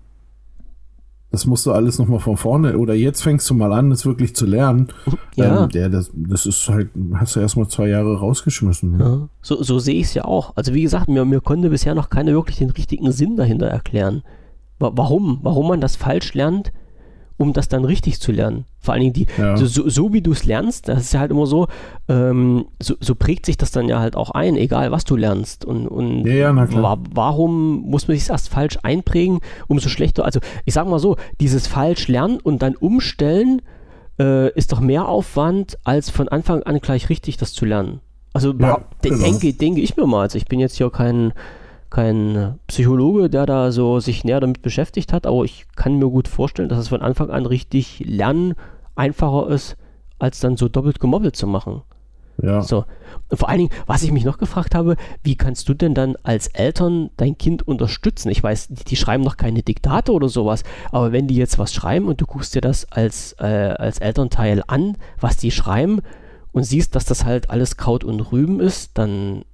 das musst du alles nochmal von vorne oder jetzt fängst du mal an, das wirklich zu lernen. Ja. Ähm, der, das, das ist halt, hast du erstmal zwei Jahre rausgeschmissen. Ne? Ja. So, so sehe ich es ja auch. Also wie gesagt, mir, mir konnte bisher noch keiner wirklich den richtigen Sinn dahinter erklären. Warum? Warum man das falsch lernt, um das dann richtig zu lernen. Vor allen Dingen die, ja. so, so, wie du es lernst, das ist ja halt immer so, ähm, so, so, prägt sich das dann ja halt auch ein, egal was du lernst. Und, und ja, ja, wa warum muss man sich erst falsch einprägen, umso schlechter, also ich sag mal so, dieses falsch lernen und dann umstellen, äh, ist doch mehr Aufwand, als von Anfang an gleich richtig das zu lernen. Also genau. denke, denke ich mir mal, also ich bin jetzt hier kein kein Psychologe, der da so sich näher damit beschäftigt hat, aber ich kann mir gut vorstellen, dass es von Anfang an richtig lernen einfacher ist, als dann so doppelt gemobbelt zu machen. Ja. So. Und vor allen Dingen, was ich mich noch gefragt habe, wie kannst du denn dann als Eltern dein Kind unterstützen? Ich weiß, die, die schreiben noch keine Diktate oder sowas, aber wenn die jetzt was schreiben und du guckst dir das als, äh, als Elternteil an, was die schreiben und siehst, dass das halt alles Kraut und Rüben ist, dann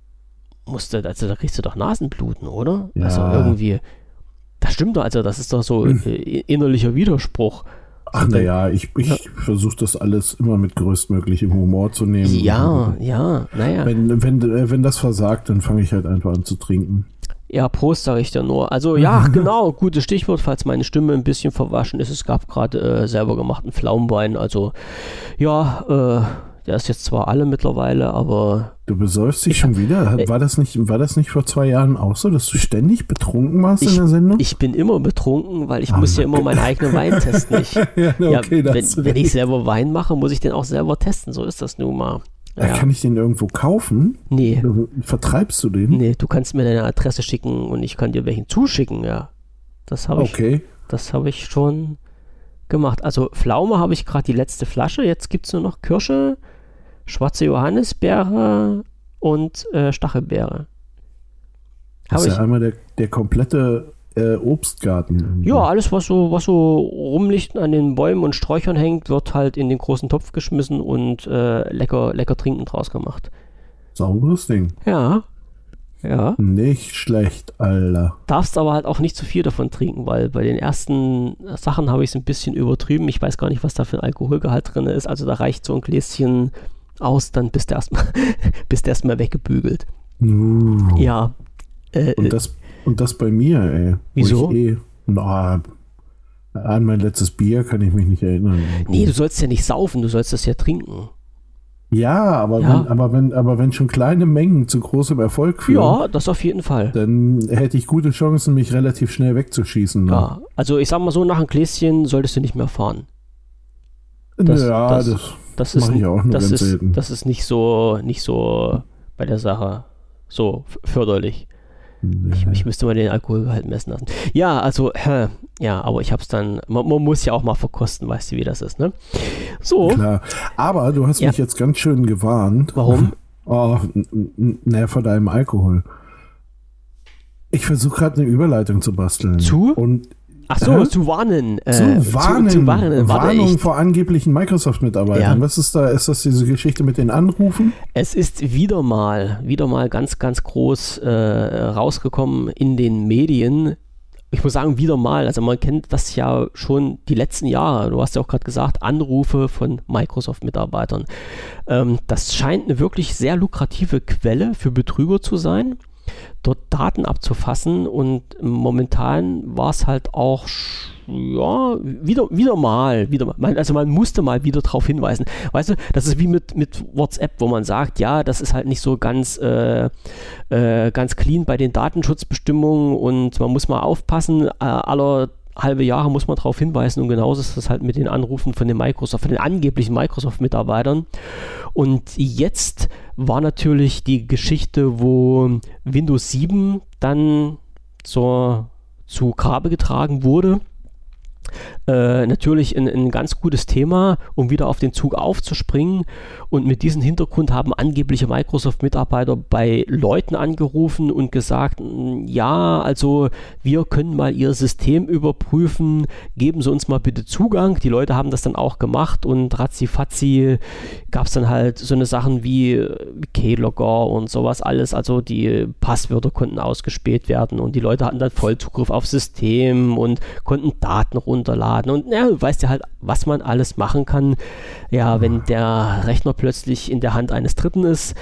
musst du, also da kriegst du doch Nasenbluten, oder? Ja. Also irgendwie, das stimmt doch, also das ist doch so hm. innerlicher Widerspruch. Ach naja, ich, ich ja. versuche das alles immer mit größtmöglichem Humor zu nehmen. Ja, ja, naja. Wenn, wenn, äh, wenn das versagt, dann fange ich halt einfach an zu trinken. Ja, Prost sage ich dir nur. Also ja, genau, gutes Stichwort, falls meine Stimme ein bisschen verwaschen ist. Es gab gerade äh, selber gemachten Pflaumenwein. Also ja, äh, Der ist jetzt zwar alle mittlerweile, aber. Du besäufst dich schon wieder? War das, nicht, war das nicht vor zwei Jahren auch so, dass du ständig betrunken warst ich, in der Sendung? Ich bin immer betrunken, weil ich oh muss ja immer meinen eigenen Wein testen. Ich, ja, okay, ja, wenn, wenn, ich selber Wein mache, muss ich den auch selber testen. So ist das nun mal. Ja. Kann ich den irgendwo kaufen? Nee. Vertreibst du den? Nee, du kannst mir deine Adresse schicken und ich kann dir welchen zuschicken, ja. Das habe okay. ich. Das habe ich schon gemacht. Also Pflaume habe ich gerade die letzte Flasche. Jetzt gibt es nur noch Kirsche, schwarze Johannisbeere und äh, Stachelbeere. Das ist ja einmal der, der komplette äh, Obstgarten. Ja, alles, was so, was so rumlicht an den Bäumen und Sträuchern hängt, wird halt in den großen Topf geschmissen und äh, lecker, lecker trinken draus gemacht. Sauberes Ding. Ja. Ja. Nicht schlecht, Alter. Darfst aber halt auch nicht zu viel davon trinken, weil bei den ersten Sachen habe ich es ein bisschen übertrieben. Ich weiß gar nicht, was da für ein Alkoholgehalt drin ist. Also da reicht so ein Gläschen aus, dann bist du erstmal bist erstmal weggebügelt. Uh. Ja. Äh, und, das, und das bei mir, ey. Wieso? Eh, na, an mein letztes Bier kann ich mich nicht erinnern. Nee, du sollst ja nicht saufen, du sollst das ja trinken. Ja, aber, ja. Wenn, aber, wenn, aber wenn schon kleine Mengen zu großem Erfolg führen. Ja, das auf jeden Fall. Dann hätte ich gute Chancen, mich relativ schnell wegzuschießen. Ne? Ja, also ich sag mal so, nach einem Gläschen solltest du nicht mehr fahren. Das, ja, das, das, das ist, ich auch nur das ist, selten. Das ist nicht so, nicht so bei der Sache so förderlich. Nee. Ich, ich, müsste mal den Alkoholgehalt messen lassen. Ja, also, äh, ja, aber ich hab's dann, man, man, muss ja auch mal verkosten, weißt du, wie das ist, ne? So. Klar. Aber du hast ja. mich jetzt ganz schön gewarnt. Warum? Oh, naja, vor deinem Alkohol. Ich versuche gerade eine Überleitung zu basteln. Zu? Und Ach so, äh? zu warnen. Äh, zu warnen. Zu, zu warnen. Warnung vor angeblichen Microsoft-Mitarbeitern. Ja. Was ist da? Ist das diese Geschichte mit den Anrufen? Es ist wieder mal, wieder mal ganz, ganz groß äh, rausgekommen in den Medien. Ich muss sagen, wieder mal. Also man kennt das ja schon die letzten Jahre. Du hast ja auch gerade gesagt, Anrufe von Microsoft-Mitarbeitern. Ähm, das scheint eine wirklich sehr lukrative Quelle für Betrüger zu sein dort Daten abzufassen und momentan war es halt auch ja, wieder, wieder mal, wieder mal, also man musste mal wieder darauf hinweisen. Weißt du, das ist wie mit, mit WhatsApp, wo man sagt, ja, das ist halt nicht so ganz, äh, äh, ganz clean bei den Datenschutzbestimmungen und man muss mal aufpassen, äh, aller halbe Jahre muss man darauf hinweisen und genauso ist das halt mit den Anrufen von den Microsoft, von den angeblichen Microsoft-Mitarbeitern. Und jetzt war natürlich die Geschichte, wo Windows 7 dann zur, zu Grabe getragen wurde äh, natürlich ein, ein ganz gutes Thema, um wieder auf den Zug aufzuspringen. Und mit diesem Hintergrund haben angebliche Microsoft-Mitarbeiter bei Leuten angerufen und gesagt, ja, also wir können mal ihr System überprüfen, geben Sie uns mal bitte Zugang. Die Leute haben das dann auch gemacht und ratzi-fatzi gab es dann halt so eine Sachen wie Keylogger und sowas alles. Also die Passwörter konnten ausgespäht werden und die Leute hatten dann Vollzugriff aufs System und konnten Daten runter runterladen. Und ja, du weißt ja halt, was man alles machen kann, ja, wenn der Rechner plötzlich in der Hand eines Dritten ist.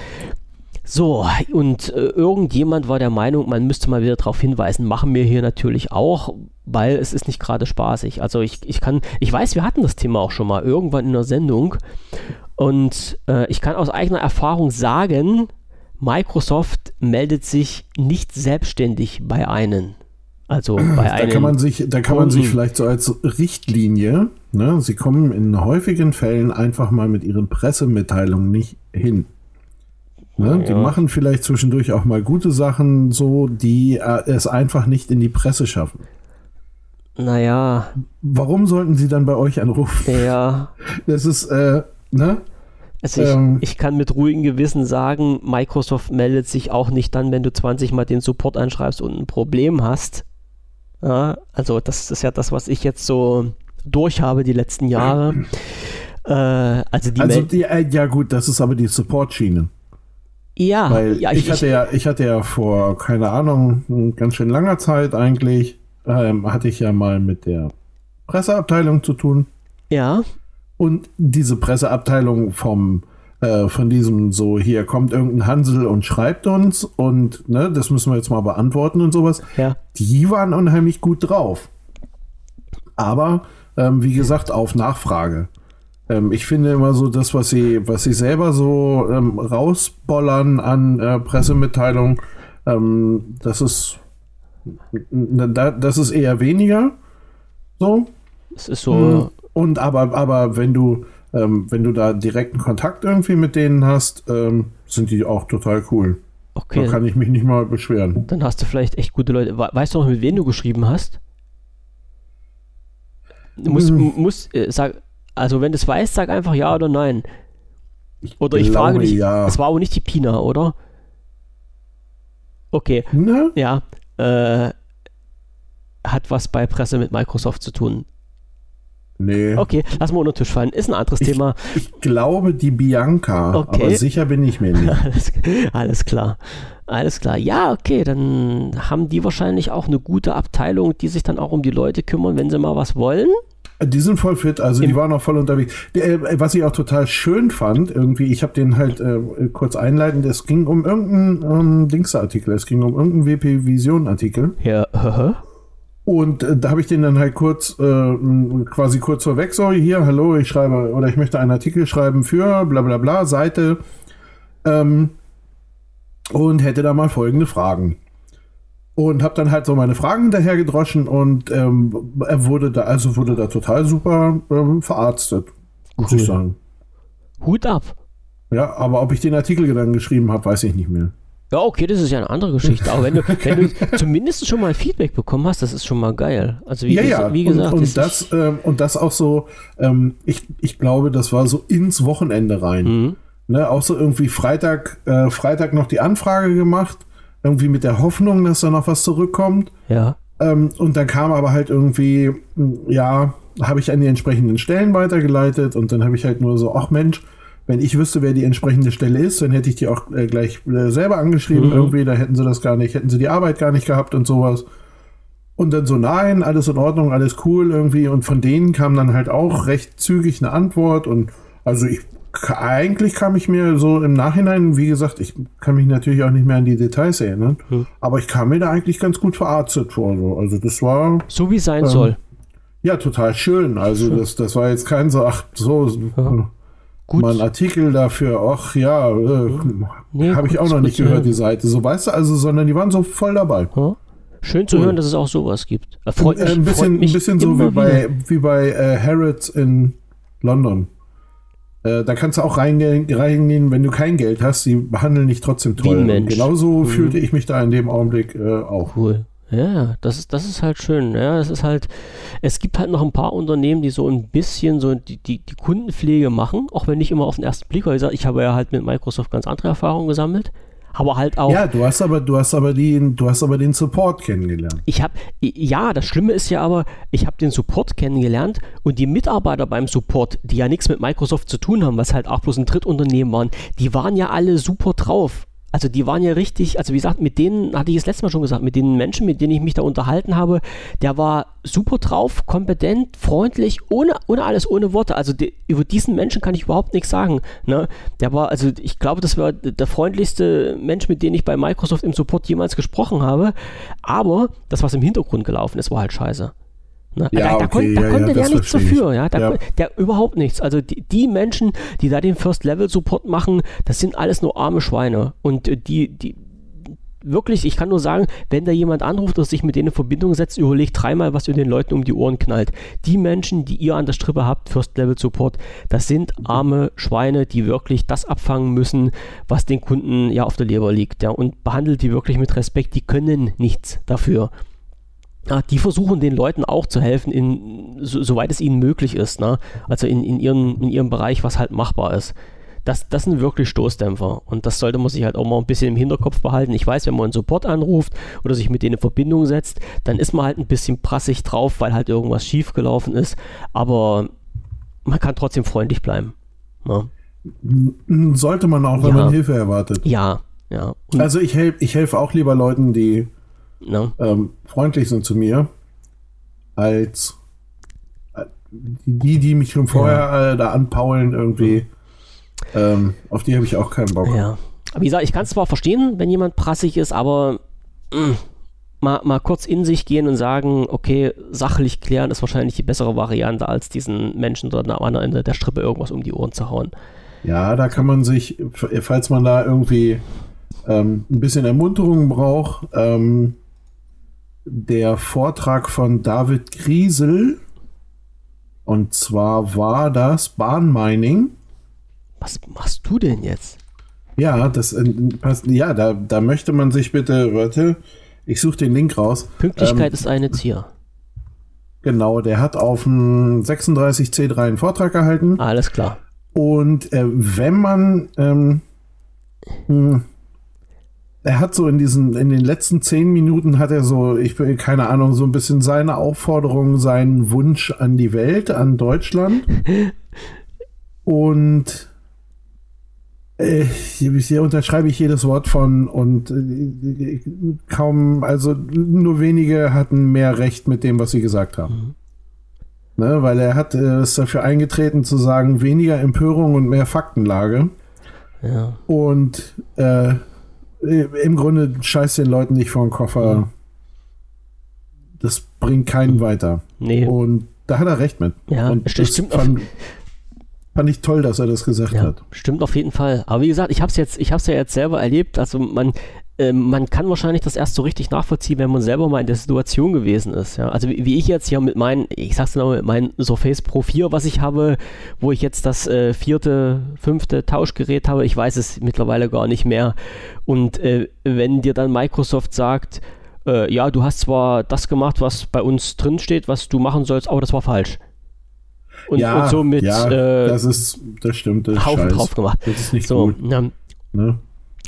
So, und äh, irgendjemand war der Meinung, man müsste mal wieder darauf hinweisen, machen wir hier natürlich auch, weil es ist nicht gerade spaßig. Also ich, ich kann, ich weiß, wir hatten das Thema auch schon mal irgendwann in der Sendung und äh, ich kann aus eigener Erfahrung sagen, Microsoft meldet sich nicht selbstständig bei einem. Also bei da kann man sich, da kann man sich vielleicht so als Richtlinie, ne, sie kommen in häufigen Fällen einfach mal mit ihren Pressemitteilungen nicht hin. Ne, ja. Die machen vielleicht zwischendurch auch mal gute Sachen, so die äh, es einfach nicht in die Presse schaffen. Naja. Warum sollten sie dann bei euch anrufen? Ja. Das ist, äh, ne? Also ich, ähm, ich, kann mit ruhigem Gewissen sagen, Microsoft meldet sich auch nicht dann, wenn du 20 Mal den Support anschreibst und ein Problem hast. Ja, also das ist ja das, was ich jetzt so durch habe die letzten Jahre. Äh, also die, also die äh, ja gut, das ist aber die Support-Schiene. Ja, Weil ja, ich, ich, hatte ja, ich hatte ja vor, keine Ahnung, ganz schön langer Zeit eigentlich, ähm, hatte ich ja mal mit der Presseabteilung zu tun. Ja. Und diese Presseabteilung vom äh, von diesem so, hier kommt irgendein Hansel und schreibt uns und ne, das müssen wir jetzt mal beantworten und sowas. Ja. Die waren unheimlich gut drauf. Aber, ähm, wie gesagt, auf Nachfrage. ähm, ich finde immer so das, was sie, was sie selber so ähm, rausbollern an äh, Pressemitteilungen, ähm, das ist das ist eher weniger. So. Es ist so. Hm. Und aber, aber wenn du, ähm, wenn du da direkten Kontakt irgendwie mit denen hast, ähm, sind die auch total cool. Okay. Da kann ich mich nicht mal beschweren. Dann hast du vielleicht echt gute Leute. Weißt du noch, mit wem du geschrieben hast? Du musst, hm. musst äh, sag, also wenn du es weißt, sag einfach ja oder nein. Oder ich, ich frage dich, ja. es war aber nicht die Pina, oder? Okay. Ne? Ja. Äh, hat was bei Presse mit Microsoft zu tun. Nee. Okay, lass mal unter den Tisch fallen. Ist ein anderes ich, Thema. Ich glaube die Bianca, okay. aber sicher bin ich mir nicht. alles, alles, klar. Alles klar. Ja, okay, dann haben die wahrscheinlich auch eine gute Abteilung, die sich dann auch um die Leute kümmern, wenn sie mal was wollen. Die sind voll fit, also Im die waren auch voll unterwegs. Äh, was ich auch total schön fand, irgendwie, ich habe den halt äh, kurz einleitend, es ging um irgendeinen ähm, Dingsartikel, es ging um irgendeinen WP Vision Artikel. Ja, und äh, da habe ich den dann halt kurz, äh, quasi kurz vorweg, so, hier, hallo, ich schreibe, oder ich möchte einen Artikel schreiben für bla bla bla, Seite. Ähm, und hätte da mal folgende Fragen. Und habe dann halt so meine Fragen hinterher gedroschen und ähm, er wurde da, also wurde da total super ähm, verarztet, muss cool. ich sagen. Hut ab. Ja, aber ob ich den Artikel dann geschrieben habe, weiß ich nicht mehr. Ja, okay, das ist ja eine andere Geschichte. Aber wenn du, wenn du zumindest schon mal Feedback bekommen hast, das ist schon mal geil. Also wie, ja, ja. wie gesagt, und, und das ähm, und das auch so. Ähm, ich, ich glaube, das war so ins Wochenende rein. Mhm. Ne, auch so irgendwie Freitag, äh, Freitag noch die Anfrage gemacht, irgendwie mit der Hoffnung, dass da noch was zurückkommt. Ja. Ähm, und dann kam aber halt irgendwie, ja, habe ich an die entsprechenden Stellen weitergeleitet und dann habe ich halt nur so, ach Mensch wenn ich wüsste, wer die entsprechende Stelle ist, dann hätte ich die auch äh, gleich äh, selber angeschrieben mhm. irgendwie, da hätten sie das gar nicht, hätten sie die Arbeit gar nicht gehabt und sowas. Und dann so, nein, alles in Ordnung, alles cool irgendwie. Und von denen kam dann halt auch recht zügig eine Antwort. Und also ich, eigentlich kam ich mir so im Nachhinein, wie gesagt, ich kann mich natürlich auch nicht mehr an die Details erinnern, mhm. aber ich kam mir da eigentlich ganz gut verarztet vor. So. Also das war. So wie es sein ähm, soll. Ja, total schön. Also schön. Das, das war jetzt kein so, ach, so. Ja Gut. Mal ein Artikel dafür, ach ja, äh, nee, habe ich auch noch nicht gehört, die Seite. So weißt du, also, sondern die waren so voll dabei. Ja. Schön zu cool. hören, dass es auch sowas gibt. Freut mich, ein bisschen, ein bisschen so wie bei, wie bei äh, Harrods in London. Äh, da kannst du auch reingehen, reingehen, wenn du kein Geld hast. Die behandeln dich trotzdem toll. Genauso mhm. fühlte ich mich da in dem Augenblick äh, auch. Cool. Ja, das ist, das ist halt schön. Ja, es ist halt, es gibt halt noch ein paar Unternehmen, die so ein bisschen so die, die, die Kundenpflege machen, auch wenn nicht immer auf den ersten Blick, weil ich, sag, ich habe ja halt mit Microsoft ganz andere Erfahrungen gesammelt. Aber halt auch. Ja, du hast aber, du hast aber den, du hast aber den Support kennengelernt. Ich habe, ja, das Schlimme ist ja aber, ich habe den Support kennengelernt und die Mitarbeiter beim Support, die ja nichts mit Microsoft zu tun haben, was halt auch bloß ein Drittunternehmen waren, die waren ja alle super drauf also die waren ja richtig, also wie gesagt, mit denen, hatte ich das letzte Mal schon gesagt, mit den Menschen, mit denen ich mich da unterhalten habe, der war super drauf, kompetent, freundlich, ohne, ohne alles, ohne Worte. Also die, über diesen Menschen kann ich überhaupt nichts sagen. Ne? Der war, also ich glaube, das war der freundlichste Mensch, mit dem ich bei Microsoft im Support jemals gesprochen habe. Aber das, was im Hintergrund gelaufen ist, war halt scheiße. Ne? Ja, da, da, okay, kon, da ja, konnte ja, der nichts dafür, ja? Da, Der überhaupt nichts. Also die, die, Menschen, die da den First-Level-Support machen, das sind alles nur arme Schweine. Und äh, die, die, wirklich, ich kann nur sagen, wenn da jemand anruft oder sich mit denen in Verbindung setzt, überlegt dreimal, was ihr den Leuten um die Ohren knallt. Die Menschen, die ihr an der Strippe habt, First Level Support, das sind arme Schweine, die wirklich das abfangen müssen, was den Kunden ja auf der Leber liegt. Ja, und behandelt die wirklich mit Respekt, die können nichts dafür ja, die versuchen den Leuten auch zu helfen, in, so, soweit es ihnen möglich ist. Ne? Also in, in, ihren, in ihrem Bereich, was halt machbar ist. Das, das sind wirklich Stoßdämpfer. Und das sollte man sich halt auch mal ein bisschen im Hinterkopf behalten. Ich weiß, wenn man einen Support anruft oder sich mit denen in Verbindung setzt, dann ist man halt ein bisschen prassig drauf, weil halt irgendwas schiefgelaufen ist. Aber man kann trotzdem freundlich bleiben. Ne? Sollte man auch, wenn ja. man Hilfe erwartet. Ja, ja. Und also ich helfe ich helf auch lieber Leuten, die no. ähm, freundlich sind zu mir, als äh, die, die mich schon vorher äh, da anpaulen irgendwie. Ähm, auf die habe ich auch keinen Bock. Ja. Wie gesagt, ich kann es zwar verstehen, wenn jemand prassig ist, aber mh, mm, mal, mal kurz in sich gehen und sagen, okay, sachlich klären ist wahrscheinlich die bessere Variante, als diesen Menschen dort am anderen Ende der Strippe irgendwas um die Ohren zu hauen. Ja, da kann man sich, falls man da irgendwie ähm, ein bisschen Ermunterung braucht, ähm, der Vortrag von David Griesel, und zwar war das Bahnmining. Was machst du denn jetzt? Ja, das ja, da, da möchte man sich bitte, warte, ich suche den Link raus. Pünktlichkeit ähm, ist eine Zier. Genau, der hat auf dem 36C3 einen Vortrag gehalten. Alles klar. Und äh, wenn man, ähm, hm, er hat so in diesen, in den letzten zehn Minuten hat er so, ich bin keine Ahnung, so ein bisschen seine Aufforderung, seinen Wunsch an die Welt, an Deutschland. Und äh, hier unterschreibe ich jedes Wort von und äh, kaum, also nur wenige hatten mehr Recht mit dem, was sie gesagt haben. Mhm. Ne, weil er hat äh, ist dafür eingetreten zu sagen, weniger Empörung und mehr Faktenlage. Ja. Und äh, im Grunde scheißt den Leuten nicht vor den Koffer. Mhm. Das bringt keinen weiter. Nee. Und da hat er recht mit. Ja, und stimmt. Fand, fand ich toll, dass er das gesagt ja, hat. Stimmt auf jeden Fall. Aber wie gesagt, ich habe es jetzt, ich habe es ja jetzt selber erlebt. Also man, äh, man kann wahrscheinlich das erst so richtig nachvollziehen, wenn man selber mal in der Situation gewesen ist. Ja? Also wie, wie, ich jetzt hier mit meinen, ich sag's nochmal, mit meinem Surface Pro 4, was ich habe, wo ich jetzt das äh, vierte, fünfte Tauschgerät habe, ich weiß es mittlerweile gar nicht mehr. Und äh, wenn dir dann Microsoft sagt, äh, ja, du hast zwar das gemacht, was bei uns drin steht, was du machen sollst, aber das war falsch. Und, ja, und so mit ja, äh, das ist, das stimmt, das Haufen Scheiß. drauf gemacht. Das ist nicht so, gut. Ja, ne?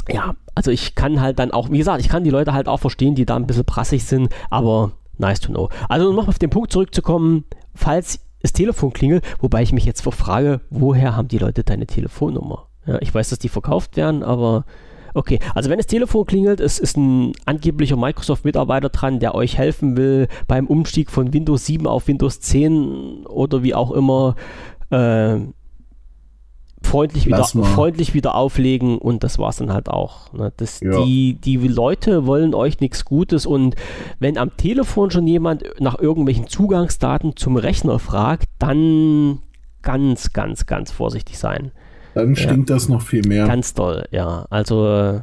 ja, also ich kann halt dann auch, wie gesagt, ich kann die Leute halt auch verstehen, die da ein bisschen prassig sind, aber nice to know. Also um noch auf den Punkt zurückzukommen, falls das Telefon klingelt, wobei ich mich jetzt frage, woher haben die Leute deine Telefonnummer? Ja, ich weiß, dass die verkauft werden, aber Okay, also wenn das Telefon klingelt, es ist ein angeblicher Microsoft-Mitarbeiter dran, der euch helfen will beim Umstieg von Windows 7 auf Windows 10 oder wie auch immer. Äh, freundlich wieder, freundlich wieder auflegen und das war es dann halt auch. Ne? Das, ja. die, die Leute wollen euch nichts Gutes und wenn am Telefon schon jemand nach irgendwelchen Zugangsdaten zum Rechner fragt, dann ganz, ganz, ganz vorsichtig sein. Dann stinkt ja. das noch viel mehr. Ganz toll, ja. Also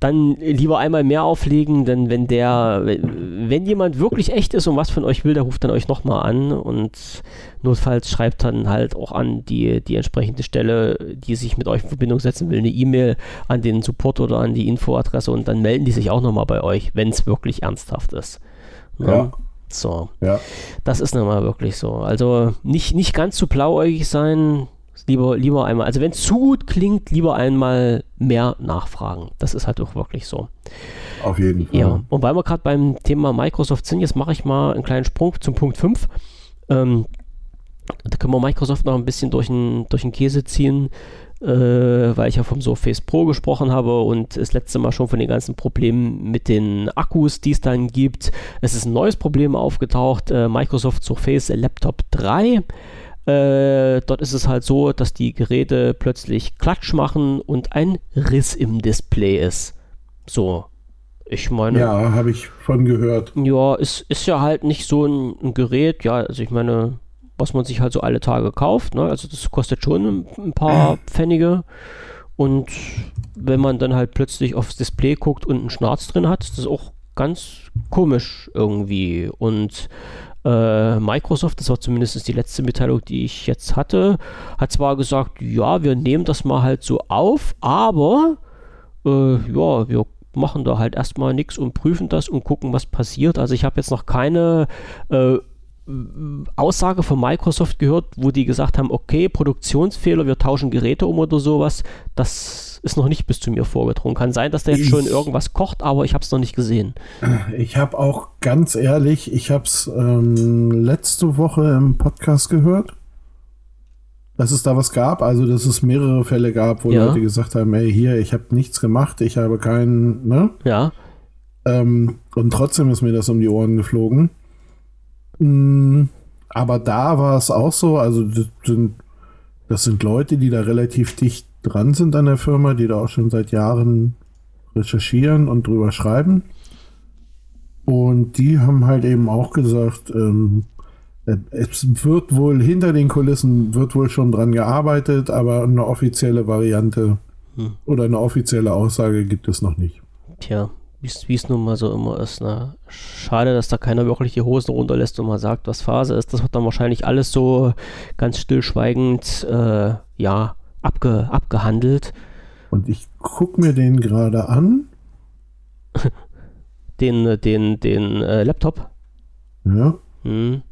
dann lieber einmal mehr auflegen, denn wenn der, wenn jemand wirklich echt ist und was von euch will, der ruft dann euch nochmal an und notfalls schreibt dann halt auch an die, die entsprechende Stelle, die sich mit euch in Verbindung setzen will, eine E-Mail an den Support oder an die Infoadresse und dann melden die sich auch nochmal bei euch, wenn es wirklich ernsthaft ist. Ja. Ne? ja. So. Ja. Das ist nochmal wirklich so. Also nicht, nicht ganz zu blauäugig sein, Lieber, lieber einmal, also wenn es zu gut klingt, lieber einmal mehr nachfragen. Das ist halt auch wirklich so. Auf jeden Fall. Ja, und weil wir gerade beim Thema Microsoft sind, jetzt mache ich mal einen kleinen Sprung zum Punkt 5. Ähm, da können wir Microsoft noch ein bisschen durch den, durch den Käse ziehen, äh, weil ich ja vom Surface Pro gesprochen habe und das letzte Mal schon von den ganzen Problemen mit den Akkus, die es dann gibt. Es ist ein neues Problem aufgetaucht, äh, Microsoft Surface Laptop 3. Äh, dort ist es halt so, dass die Geräte plötzlich Klatsch machen und ein Riss im Display ist. So. Ich meine. Ja, habe ich von gehört. Ja, ist, ist ja halt nicht so ein, ein, Gerät, ja, also ich meine, was man sich halt so alle Tage kauft, ne? Also das kostet schon ein, ein paar Pfennige. Und wenn man dann halt plötzlich aufs Display guckt und einen Schnarz drin hat, ist das auch ganz komisch irgendwie. Und äh, Microsoft, das war zumindest die letzte Mitteilung, die ich jetzt hatte, hat zwar gesagt, ja, wir nehmen das mal halt so auf, aber äh, ja, wir machen da halt erstmal nichts und prüfen das und gucken, was passiert. Also ich habe jetzt noch keine äh, Aussage von Microsoft gehört, wo die gesagt haben, okay, Produktionsfehler, wir tauschen Geräte um oder sowas. Das ist noch nicht bis zu mir vorgedrungen. Kann sein, dass da jetzt ich, schon irgendwas kocht, aber ich habe es noch nicht gesehen. Ich habe auch ganz ehrlich, ich habe es ähm, letzte Woche im Podcast gehört, dass es da was gab. Also, dass es mehrere Fälle gab, wo ja. Leute gesagt haben: Ey, hier, ich habe nichts gemacht, ich habe keinen, ne? Ja. Ähm, und trotzdem ist mir das um die Ohren geflogen. Mhm. Aber da war es auch so, also das sind, das sind Leute, die da relativ dicht dran sind an der Firma, die da auch schon seit Jahren recherchieren und drüber schreiben. Und die haben halt eben auch gesagt, ähm, äh, es wird wohl hinter den Kulissen, wird wohl schon dran gearbeitet, aber eine offizielle Variante hm. oder eine offizielle Aussage gibt es noch nicht. Tja, wie es nun mal so immer ist. Ne? Schade, dass da keiner wirklich die Hosen runterlässt und mal sagt, was Phase ist. Das wird dann wahrscheinlich alles so ganz stillschweigend, äh, ja, abge, abgehandelt. Und ich gucke mir den gerade an. den, den, den äh, Laptop? Ja. Hm.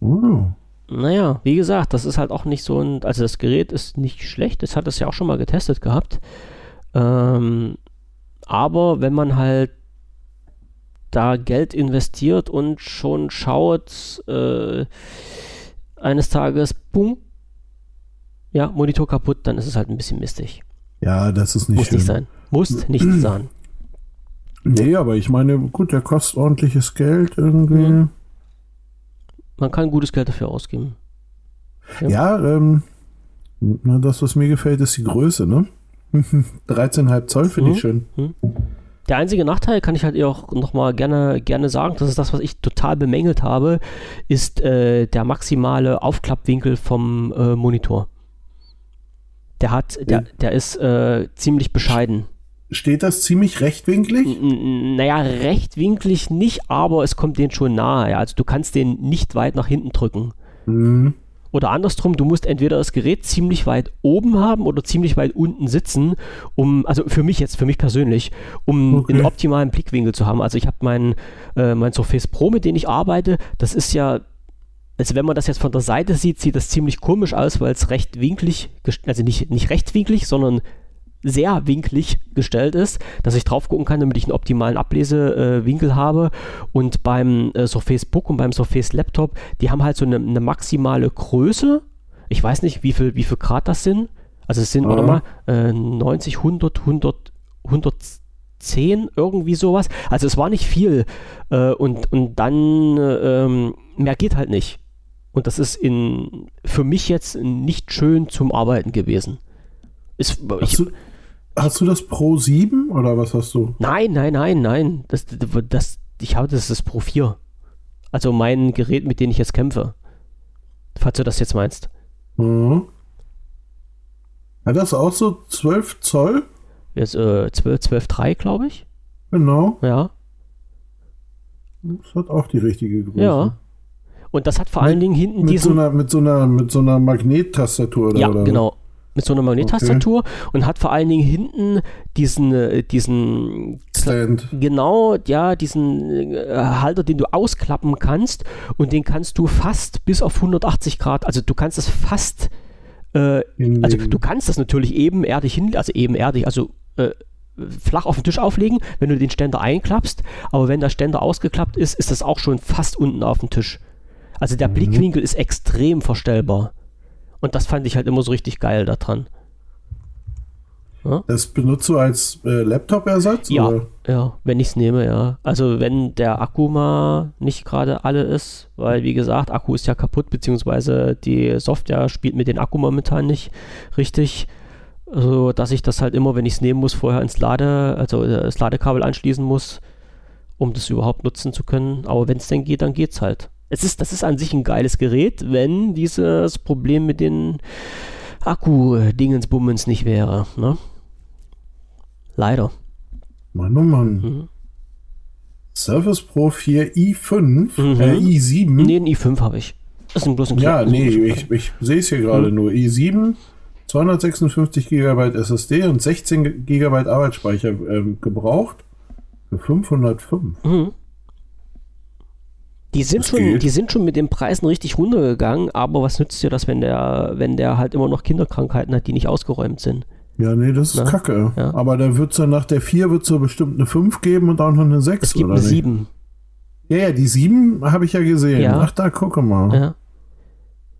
Oh. Naja, wie gesagt, das ist halt auch nicht so ein, also das Gerät ist nicht schlecht, das hat es ja auch schon mal getestet gehabt. Ähm, aber wenn man halt da Geld investiert und schon schaut, äh, eines Tages, boom, ja, Monitor kaputt, dann ist es halt ein bisschen mistig. Ja, das ist nicht Muss schön. nicht sein. Muss nicht sein. Nee, aber ich meine, gut, der kostet ordentliches Geld irgendwie. Mhm. Man kann gutes Geld dafür ausgeben. Ja, ja ähm, das, was mir gefällt, ist die Größe, ne? 13,5 Zoll finde mhm. ich schön. Mhm. Der einzige Nachteil, kann ich halt auch nochmal gerne, gerne sagen, das ist das, was ich total bemängelt habe, ist äh, der maximale Aufklappwinkel vom äh, Monitor. Der hat, der, der ist äh, ziemlich bescheiden. Steht das ziemlich rechtwinklig? N naja, rechtwinklig nicht, aber es kommt den schon nahe. Ja. Also du kannst den nicht weit nach hinten drücken. Mhm. Oder andersrum, du musst entweder das Gerät ziemlich weit oben haben oder ziemlich weit unten sitzen, um, also für mich jetzt, für mich persönlich, um okay. einen optimalen Blickwinkel zu haben. Also ich habe meinen äh, mein Surface Pro, mit dem ich arbeite, das ist ja also wenn man das jetzt von der Seite sieht, sieht das ziemlich komisch aus, weil es recht winklig, also nicht, nicht rechtwinklig, sondern sehr winklig gestellt ist, dass ich drauf gucken kann, damit ich einen optimalen Ablesewinkel äh, habe. Und beim äh, Surface Book und beim Surface Laptop, die haben halt so eine, eine, maximale Größe. Ich weiß nicht, wie viel, wie viel Grad das sind. Also es sind, mhm. warte mal, äh, 90, 100, 100, 110, irgendwie sowas. Also es war nicht viel. Äh, und, und dann, ähm, mehr geht halt nicht. Und das ist in, für mich jetzt nicht schön zum Arbeiten gewesen. Ist, ich, Hast du das Pro 7 oder was hast du? Nein, nein, nein, nein. Das, das, ich habe das, das Pro 4. Also mein Gerät, mit dem ich jetzt kämpfe. Falls du das jetzt meinst. Mhm. Hat das auch so 12 Zoll? Jetzt äh, 12, 12,3 glaube ich. Genau. Ja. Das hat auch die richtige Größe. Ja. Und das hat vor mit, allen Dingen hinten mit diesen... So einer, mit so einer, mit so einer Magnettastatur oder Ja, oder? genau mit so einer Magnettastatur okay. und hat vor allen Dingen hinten diesen, äh, diesen Stand. Genau, ja, diesen äh, Halter, den du ausklappen kannst und den kannst du fast bis auf 180 Grad, also du kannst es fast, äh, also du kannst das natürlich ebenerdig hin, also ebenerdig, also äh, flach auf den Tisch auflegen, wenn du den Ständer einklappst, aber wenn der Ständer ausgeklappt ist, ist das auch schon fast unten auf dem Tisch. Also der mhm. Blickwinkel ist extrem verstellbar. Und das fand ich halt immer so richtig geil daran. Ja? Das benutzt du als äh, Laptop-Ersatz? Ja, oder? ja, wenn ich es nehme, ja. Also wenn der Akku mal nicht gerade alle ist, weil wie gesagt, Akku ist ja kaputt, beziehungsweise die Software spielt mit dem Akku momentan nicht richtig. So dass ich das halt immer, wenn ich es nehmen muss, vorher ins Lade, also äh, das Ladekabel anschließen muss, um das überhaupt nutzen zu können. Aber wenn es denn geht, dann geht's halt es ist, das ist an sich ein geiles Gerät, wenn dieses Problem mit den Akku-Dingensbummens nicht wäre. Ne? Leider. Mann, oh Mann. Mhm. Surface Pro 4 i5, mhm. äh, i7. Nee, ein i5 habe ich. Das ist ein bloß ein Ja, nee, ich, ich sehe es hier gerade mhm. nur. i7, 256 GB SSD und 16 GB Arbeitsspeicher ähm, gebraucht. Für 505. Mhm. Die sind, schon, die sind schon mit den Preisen richtig runtergegangen, aber was nützt dir das, wenn der, wenn der halt immer noch Kinderkrankheiten hat, die nicht ausgeräumt sind? Ja, nee, das ist Na? kacke. Ja. Aber da wird es dann nach der 4 wird es bestimmt eine 5 geben und auch noch eine 6. Es gibt eine 7. Ja, ja, die 7 habe ich ja gesehen. Ja. Ach, da gucke mal. Ja.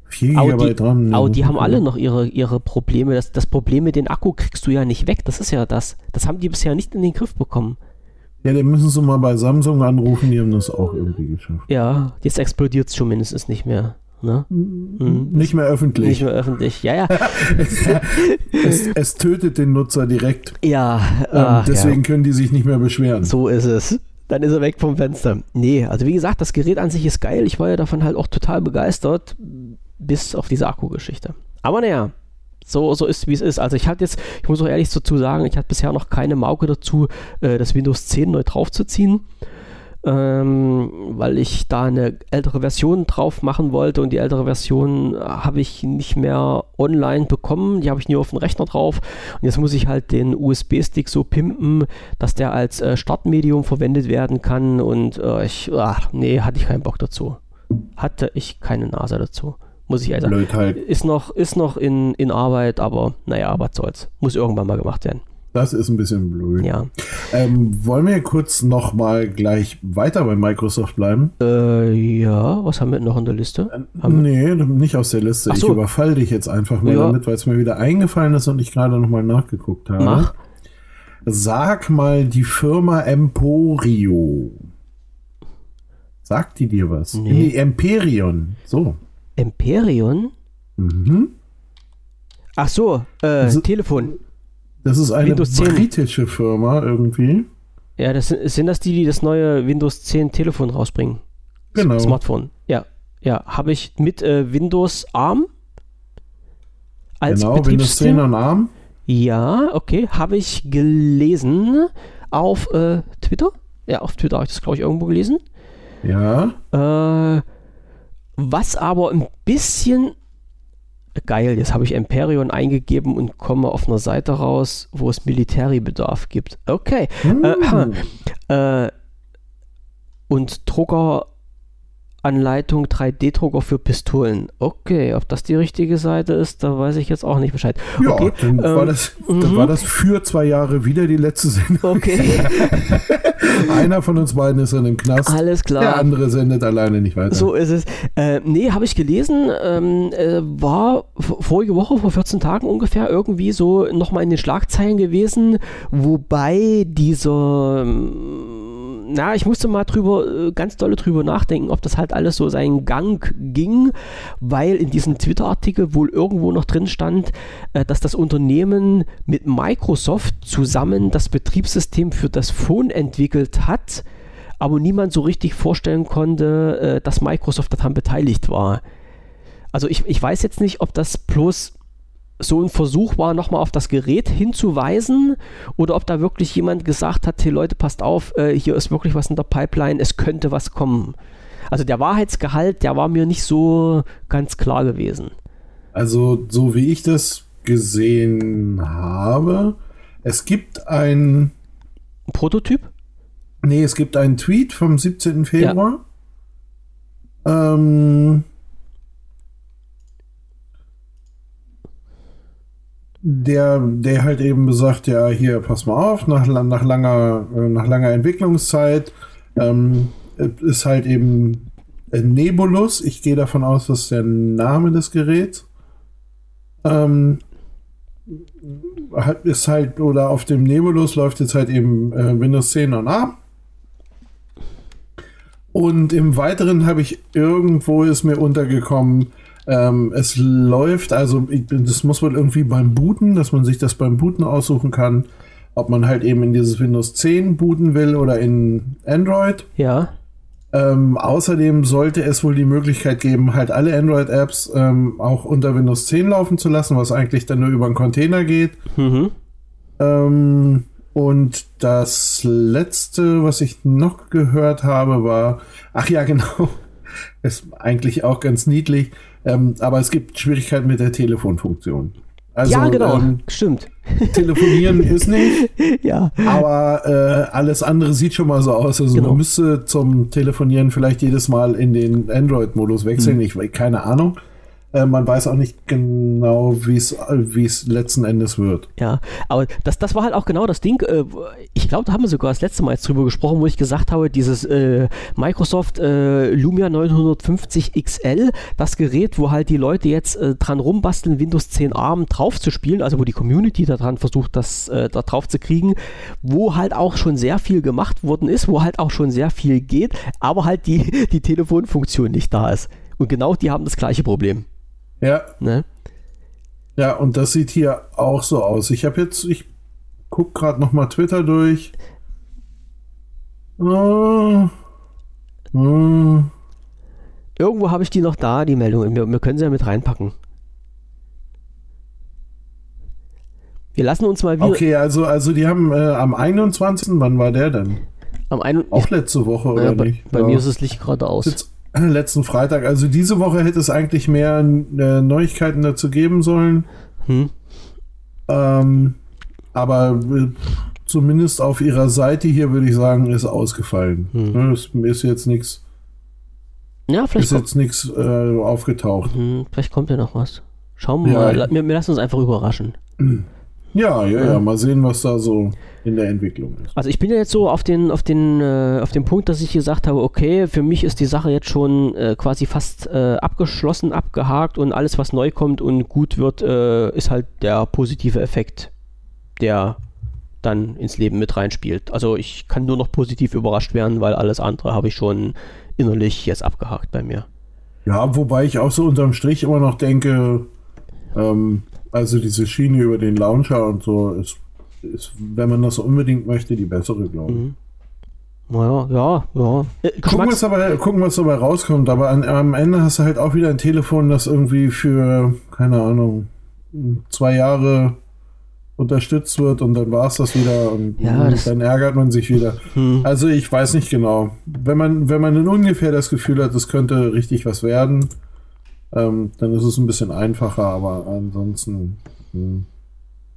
4 GB dran. Aber die haben alle noch ihre, ihre Probleme. Das, das Problem mit dem Akku kriegst du ja nicht weg. Das ist ja das. Das haben die bisher nicht in den Griff bekommen. Ja, dann müssen sie mal bei Samsung anrufen, die haben das auch irgendwie geschafft. Ja, jetzt explodiert es schon mindestens nicht mehr. Ne? Mhm. Nicht mehr öffentlich. Nicht mehr öffentlich, ja, ja. es, es, tötet den Nutzer direkt. Ja. Ähm, deswegen ja. können die sich nicht mehr beschweren. So ist es. dann ist er weg vom Fenster. Nee, also wie gesagt, das Gerät an sich ist geil. Ich war ja davon halt auch total begeistert, bis auf diese Akkugeschichte. Aber naja, so, so ist, wie es ist. Also ich hatte jetzt, ich muss auch ehrlich dazu sagen, ich hatte bisher noch keine Mauke dazu, äh, das Windows 10 neu draufzuziehen ähm, weil ich da eine ältere Version drauf machen wollte und die ältere Version habe ich nicht mehr online bekommen, die habe ich nie auf dem Rechner drauf und jetzt muss ich halt den USB-Stick so pimpen, dass der als äh, Startmedium verwendet werden kann und äh, ich, ach, nee, hatte ich keinen Bock dazu. Hatte ich keine Nase dazu. Muss ich also. Halt. Ist noch, ist noch in, in Arbeit, aber naja, was soll's. Muss irgendwann mal gemacht werden. Das ist ein bisschen blöd. Ja. Ähm, wollen wir kurz noch mal gleich weiter bei Microsoft bleiben? Äh, ja, was haben wir noch in der Liste? Äh, nee, nicht aus der Liste. So. Ich überfall dich jetzt einfach mal ja. damit, weil es mir wieder eingefallen ist und ich gerade noch mal nachgeguckt habe. Mach. Sag mal die Firma Emporio. Sagt die dir was? Nee. nee Emperion. So. Emperion? Mhm. Ach so, äh, also, Telefon. Das ist eine britische Firma irgendwie. Ja, das sind, sind das die, die das neue Windows 10 Telefon rausbringen? Genau. Smartphone. Ja, ja. Habe ich mit äh, Windows ARM als genau, Windows 10 an ARM. Ja, okay. Habe ich gelesen auf äh, Twitter. Ja, auf Twitter habe ich das, glaube ich, irgendwo gelesen. Ja. Äh, was aber ein bisschen geil, jetzt habe ich Emperion eingegeben und komme auf einer Seite raus, wo es Militärbedarf gibt. Okay. Mm. Äh, äh, und Drucker Anleitung 3D-Drucker für Pistolen. Okay, ob das die richtige Seite ist, da weiß ich jetzt auch nicht Bescheid. Ja, okay, dann, ähm, war das, dann war mhm. das für zwei Jahre wieder die letzte Sendung. Okay. Einer von uns beiden ist in dem Knast. Alles klar. Der andere sendet alleine nicht weiter. So ist es. Äh, nee, habe ich gelesen, ähm, äh, war vorige Woche, vor 14 Tagen ungefähr, irgendwie so nochmal in den Schlagzeilen gewesen, wobei dieser ähm, na, ich musste mal drüber, äh, ganz dolle drüber nachdenken, ob das halt alles so seinen Gang ging, weil in diesem Twitter-Artikel wohl irgendwo noch drin stand, äh, dass das Unternehmen mit Microsoft zusammen das Betriebssystem für das Phone entwickelt hat, aber niemand so richtig vorstellen konnte, äh, dass Microsoft daran beteiligt war. Also ich, ich weiß jetzt nicht, ob das bloß so ein Versuch war, nochmal auf das Gerät hinzuweisen oder ob da wirklich jemand gesagt hat, hey Leute, passt auf, äh, hier ist wirklich was in der Pipeline, es könnte was kommen. Also der Wahrheitsgehalt, der war mir nicht so ganz klar gewesen. Also so wie ich das gesehen habe, es gibt ein Prototyp? Nee, es gibt einen Tweet vom 17. Februar. Ja. Ähm, der, der halt eben besagt, ja, hier, pass mal auf, nach, nach, langer, äh, nach langer Entwicklungszeit ähm, ist halt eben Nebulus. Ich gehe davon aus, dass der Name des Geräts ähm, ist halt, oder auf dem Nebulus läuft jetzt halt eben äh, Windows 10 und A. Und im Weiteren habe ich irgendwo ist mir untergekommen, ähm, es läuft, also das muss man irgendwie beim Booten, dass man sich das beim Booten aussuchen kann, ob man halt eben in dieses Windows 10 booten will oder in Android. Ja. Ähm, außerdem sollte es wohl die Möglichkeit geben, halt alle Android-Apps ähm, auch unter Windows 10 laufen zu lassen, was eigentlich dann nur über einen Container geht. Mhm. Ähm, und das letzte, was ich noch gehört habe, war, ach ja, genau, ist eigentlich auch ganz niedlich. Ähm, aber es gibt Schwierigkeiten mit der Telefonfunktion. Also, ja, genau, ähm, stimmt. Telefonieren ist nicht. Ja. Aber äh, alles andere sieht schon mal so aus. Also genau. man müsste zum Telefonieren vielleicht jedes Mal in den Android-Modus wechseln. Hm. Ich keine Ahnung. Äh, man weiß auch nicht genau, wie es letzten Endes wird. Ja, aber das, das war halt auch genau das Ding. Äh, ich glaube, da haben wir sogar das letzte Mal jetzt drüber gesprochen, wo ich gesagt habe, dieses äh, Microsoft äh, Lumia 950 XL, das Gerät, wo halt die Leute jetzt äh, dran rumbasteln, Windows 10 ARM drauf zu spielen, also wo die Community daran versucht, das da drauf zu kriegen, wo halt auch schon sehr viel gemacht worden ist, wo halt auch schon sehr viel geht, aber halt die, die Telefonfunktion nicht da ist. Und genau die haben das gleiche Problem. Ja. Ne? Ja, und das sieht hier auch so aus. Ich habe jetzt, ich gucke gerade noch mal Twitter durch. Oh. Oh. Irgendwo habe ich die noch da, die Meldung. Wir, wir können sie ja mit reinpacken. Wir lassen uns mal wieder. Okay, also, also die haben äh, am 21. Wann war der denn? Am einen, Auch letzte Woche, oder ja, bei, nicht? bei ja. mir ist das Licht gerade aus. Jetzt, letzten Freitag. Also diese Woche hätte es eigentlich mehr äh, Neuigkeiten dazu geben sollen. Hm? Ähm, aber äh, zumindest auf ihrer Seite hier würde ich sagen, ist ausgefallen. Hm. Ne, Es ist jetzt nichts Ja, vielleicht, ist kommt, jetzt nichts äh, aufgetaucht. hm, vielleicht kommt ja noch was. Schauen wir Ja, mal. Wir, wir lassen uns einfach überraschen. Ja, ja, Ja. Mal sehen, was da so in der Entwicklung ist. Also ich bin ja jetzt so auf den, auf den, äh, auf den Punkt, dass ich gesagt habe, okay, für mich ist die Sache jetzt schon äh, quasi fast äh, abgeschlossen, abgehakt und alles, was neu kommt und gut wird, äh, ist halt der positive Effekt, der dann ins Leben mit reinspielt. Also ich kann nur noch positiv überrascht werden, weil alles andere habe ich schon innerlich jetzt abgehakt bei mir. Ja, wobei ich auch so unterm Strich immer noch denke, ähm, also diese Schiene über den Launcher und so ist, ist wenn man das unbedingt möchte, die bessere, glaube ich. Mhm. Naja, ja, ja. Äh, Gucken, was dabei, gucken, was dabei rauskommt. Aber an, am Ende hast du halt auch wieder ein Telefon, das irgendwie für, keine Ahnung, zwei Jahre unterstützt wird und dann war es das wieder und, Ja, und das- dann ärgert man sich wieder. Hm. Also ich weiß nicht genau. Wenn man, wenn man in ungefähr das Gefühl hat, es könnte richtig was werden, ähm, dann ist es ein bisschen einfacher, aber ansonsten. Hm.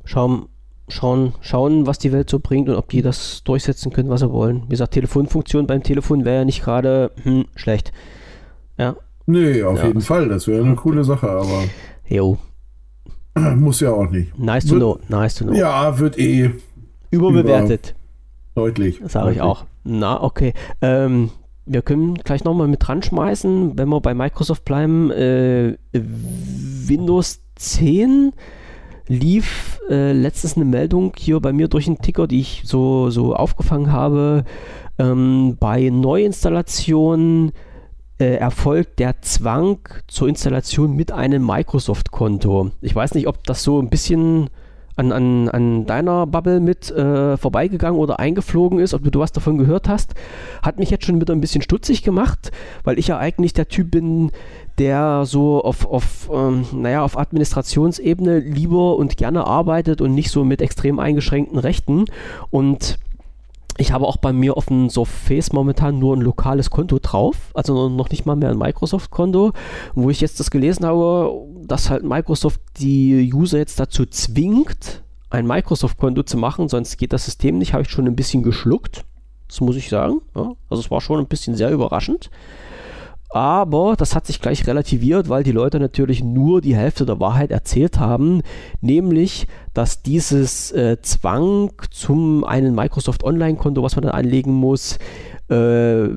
schauen, schauen, schauen, was die Welt so bringt und ob die das durchsetzen können, was sie wollen. Wie gesagt, Telefonfunktion beim Telefon wäre ja nicht gerade hm, schlecht. Ja, Nee, auf Ja. jeden Fall. Das wäre eine coole Sache, aber jo, muss ja auch nicht. nice to know, nice to know. Ja, wird eh Überbewertet, deutlich. sage ich auch. Na, okay. Ähm, wir können gleich nochmal mit dran schmeißen, wenn wir bei Microsoft bleiben. Äh, Windows 10 lief äh, letztens eine Meldung hier bei mir durch den Ticker, die ich so, so aufgefangen habe. Ähm, bei Neuinstallationen äh, erfolgt der Zwang zur Installation mit einem Microsoft-Konto. Ich weiß nicht, ob das so ein bisschen an, an, an deiner Bubble mit äh, vorbeigegangen oder eingeflogen ist, ob du, was davon gehört hast, hat mich jetzt schon wieder ein bisschen stutzig gemacht, weil ich ja eigentlich der Typ bin, der so auf, auf, ähm, naja, auf Administrationsebene lieber und gerne arbeitet und nicht so mit extrem eingeschränkten Rechten. Und ich habe auch bei mir auf dem Surface momentan nur ein lokales Konto drauf, also noch nicht mal mehr ein Microsoft-Konto, wo ich jetzt das gelesen habe, dass halt Microsoft die User jetzt dazu zwingt, ein Microsoft-Konto zu machen, sonst geht das System nicht, habe ich schon ein bisschen geschluckt. Das muss ich sagen. Ja, also es war schon ein bisschen sehr überraschend. Aber das hat sich gleich relativiert, weil die Leute natürlich nur die Hälfte der Wahrheit erzählt haben, nämlich, dass dieses äh, Zwang zum einen Microsoft Online-Konto, was man dann anlegen muss, äh,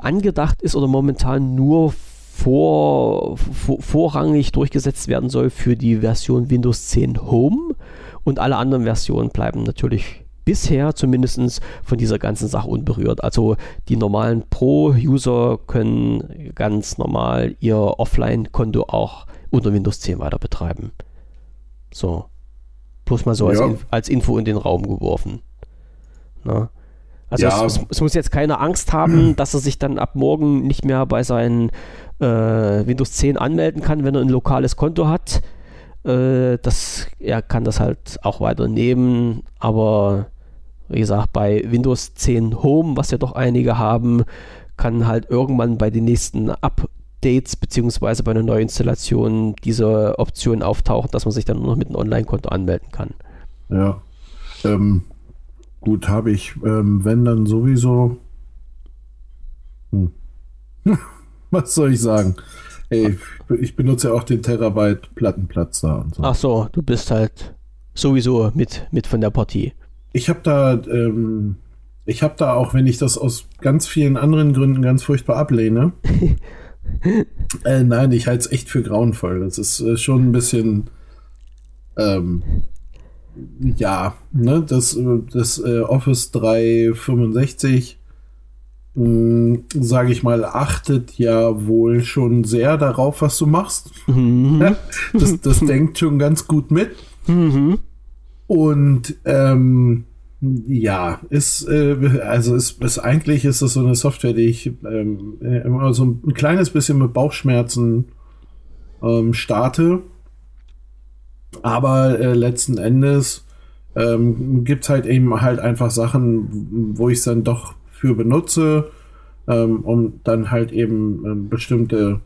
angedacht ist oder momentan nur vor, vor, vorrangig durchgesetzt werden soll für die Version Windows 10 Home. Und alle anderen Versionen bleiben natürlich bisher zumindest von dieser ganzen Sache unberührt. Also die normalen Pro-User können ganz normal ihr Offline-Konto auch unter Windows 10 weiter betreiben. So. Bloß mal so als, Ja. Inf als Info in den Raum geworfen. Na? Also Ja. es, es, es muss jetzt keine Angst haben, dass er sich dann ab morgen nicht mehr bei seinen äh, Windows 10 anmelden kann, wenn er ein lokales Konto hat. Äh, das, er kann das halt auch weiter nehmen, aber wie gesagt, bei Windows 10 Home, was ja doch einige haben, kann halt irgendwann bei den nächsten Updates beziehungsweise bei einer Neuinstallation diese Option auftauchen, dass man sich dann nur noch mit einem Online-Konto anmelden kann. Ja. Ähm, gut, habe ich, ähm, wenn dann sowieso. Hm. Was soll ich sagen? Ey, ich benutze ja auch den Terabyte Plattenplatz da und so. Ach so, du bist halt sowieso mit, mit von der Partie. Ich habe da, ähm, ich habe da auch, wenn ich das aus ganz vielen anderen Gründen ganz furchtbar ablehne. äh, nein, ich halte es echt für grauenvoll. Das ist äh, schon ein bisschen, ähm, ja, ne, das, äh, das äh, Office 365, sage ich mal, achtet ja wohl schon sehr darauf, was du machst. Mhm. Das, das denkt schon ganz gut mit. Mhm. Und ähm, Ja, ist, äh, also ist, ist eigentlich ist es so eine Software, die ich ähm, immer so ein kleines bisschen mit Bauchschmerzen ähm, starte. Aber äh, letzten Endes ähm, gibt es halt eben halt einfach Sachen, wo ich es dann doch für benutze, ähm, um dann halt eben ähm, bestimmte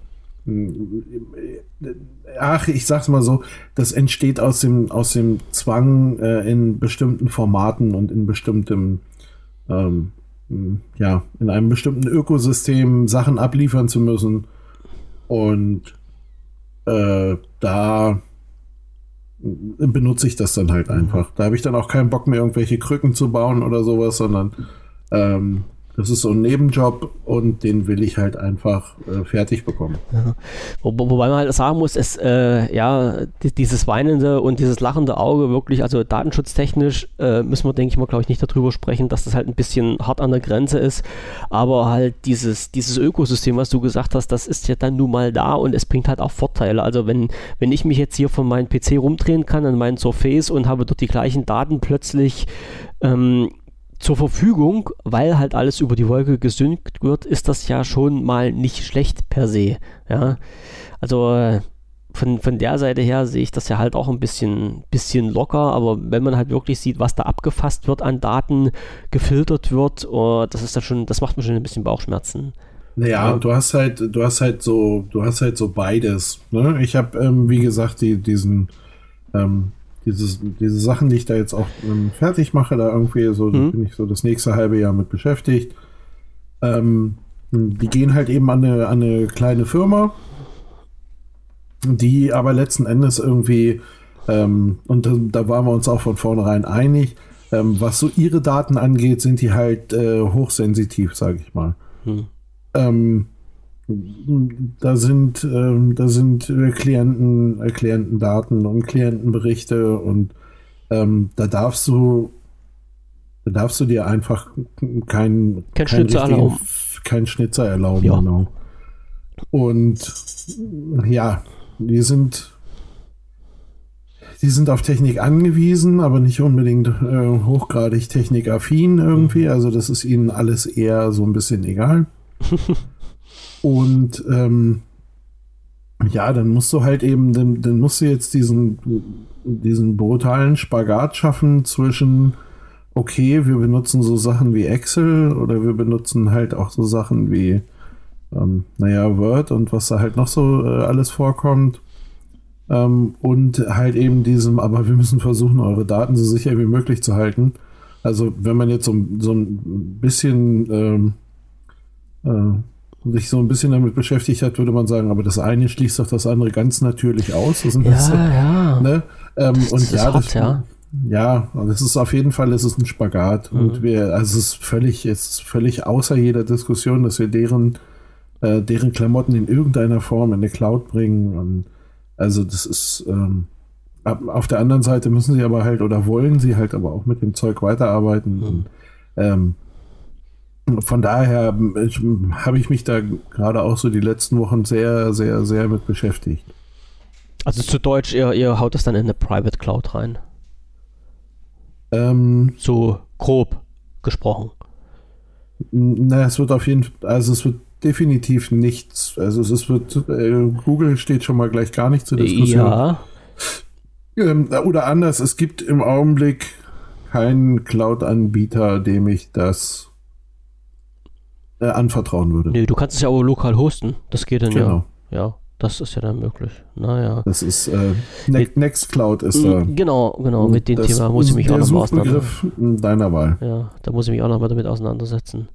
ach, ich sag's mal so, das entsteht aus dem, aus dem Zwang, äh, in bestimmten Formaten und in bestimmtem, ähm, ja, in einem bestimmten Ökosystem Sachen abliefern zu müssen. Und äh, da benutze ich das dann halt einfach. Da habe ich dann auch keinen Bock mehr, irgendwelche Krücken zu bauen oder sowas, sondern ähm, das ist so ein Nebenjob und den will ich halt einfach äh, fertig bekommen. Ja. Wo, wobei man halt sagen muss, es, äh, ja, dieses weinende und dieses lachende Auge wirklich, also datenschutztechnisch äh, müssen wir, denke ich mal, glaube ich, nicht darüber sprechen, dass das halt ein bisschen hart an der Grenze ist. Aber halt dieses, dieses Ökosystem, was du gesagt hast, das ist ja dann nun mal da und es bringt halt auch Vorteile. Also wenn, wenn ich mich jetzt hier von meinem PC rumdrehen kann an meinen Surface und habe dort die gleichen Daten plötzlich ähm, zur Verfügung, weil halt alles über die Wolke gesynkt wird, ist das ja schon mal nicht schlecht per se. Ja, also von, von der Seite her sehe ich das ja halt auch ein bisschen, bisschen locker, aber wenn man halt wirklich sieht, was da abgefasst wird an Daten, gefiltert wird, oh, das ist dann schon, das macht mir schon ein bisschen Bauchschmerzen. Naja, ja. du hast halt, du hast halt so, du hast halt so beides. Ne? Ich habe, ähm, wie gesagt, die, diesen ähm, dieses, diese Sachen, die ich da jetzt auch ähm, fertig mache, da irgendwie so mhm. bin ich so das nächste halbe Jahr mit beschäftigt. Ähm, die gehen halt eben an eine, an eine kleine Firma, die aber letzten Endes irgendwie, ähm, und da, da, waren wir uns auch von vornherein einig, ähm, was so ihre Daten angeht, sind die halt äh, hochsensitiv, sage ich mal. Mhm. Da sind, ähm, da sind Klienten, äh, Klientendaten und Klientenberichte und ähm, da darfst du, da darfst du dir einfach keinen kein, kein Schnitzer erlauben. Kein Schnitzer erlauben, ja. genau. Und ja, die sind, die sind auf Technik angewiesen, aber nicht unbedingt äh, hochgradig technikaffin irgendwie. Also das ist ihnen alles eher so ein bisschen egal. Und ähm, ja, dann musst du halt eben, dann, dann musst du jetzt diesen, diesen brutalen Spagat schaffen zwischen, okay, wir benutzen so Sachen wie Excel oder wir benutzen halt auch so Sachen wie, ähm, naja, Word und was da halt noch so äh, alles vorkommt. Ähm, und halt eben diesem, aber wir müssen versuchen, eure Daten so sicher wie möglich zu halten. Also wenn man jetzt so, so ein bisschen ähm, äh, sich so ein bisschen damit beschäftigt hat, würde man sagen, aber das eine schließt doch das andere ganz natürlich aus. Das ja, das, ja. Ne? Ähm, das und ja, hart, das, ja. Ja, das ist auf jeden Fall, es ist ein Spagat. Mhm. Und wir, also es ist völlig, es ist völlig außer jeder Diskussion, dass wir deren, äh, deren Klamotten in irgendeiner Form in die Cloud bringen. Und also das ist, ähm, auf der anderen Seite müssen sie aber halt oder wollen sie halt aber auch mit dem Zeug weiterarbeiten. Mhm. Und, ähm, von daher habe ich mich da gerade auch so die letzten Wochen sehr, sehr, sehr mit beschäftigt. Also zu Deutsch, ihr, ihr haut das dann in eine Private Cloud rein. Ähm, so grob gesprochen. Na, es wird auf jeden Fall, also es wird definitiv nichts, also es wird, äh, Google steht schon mal gleich gar nicht zur Diskussion. Ja. Ähm, oder anders, es gibt im Augenblick keinen Cloud-Anbieter, dem ich das äh, anvertrauen würde. Nee, du kannst es ja auch lokal hosten. Das geht dann genau. ja. Ja, das ist ja dann möglich. Naja. Das ist äh, ne Nextcloud ist da. Genau, genau. Mit dem Thema muss ich mich auch noch mal auseinandersetzen. deiner Wahl. Ja, da muss ich mich auch noch mal damit auseinandersetzen.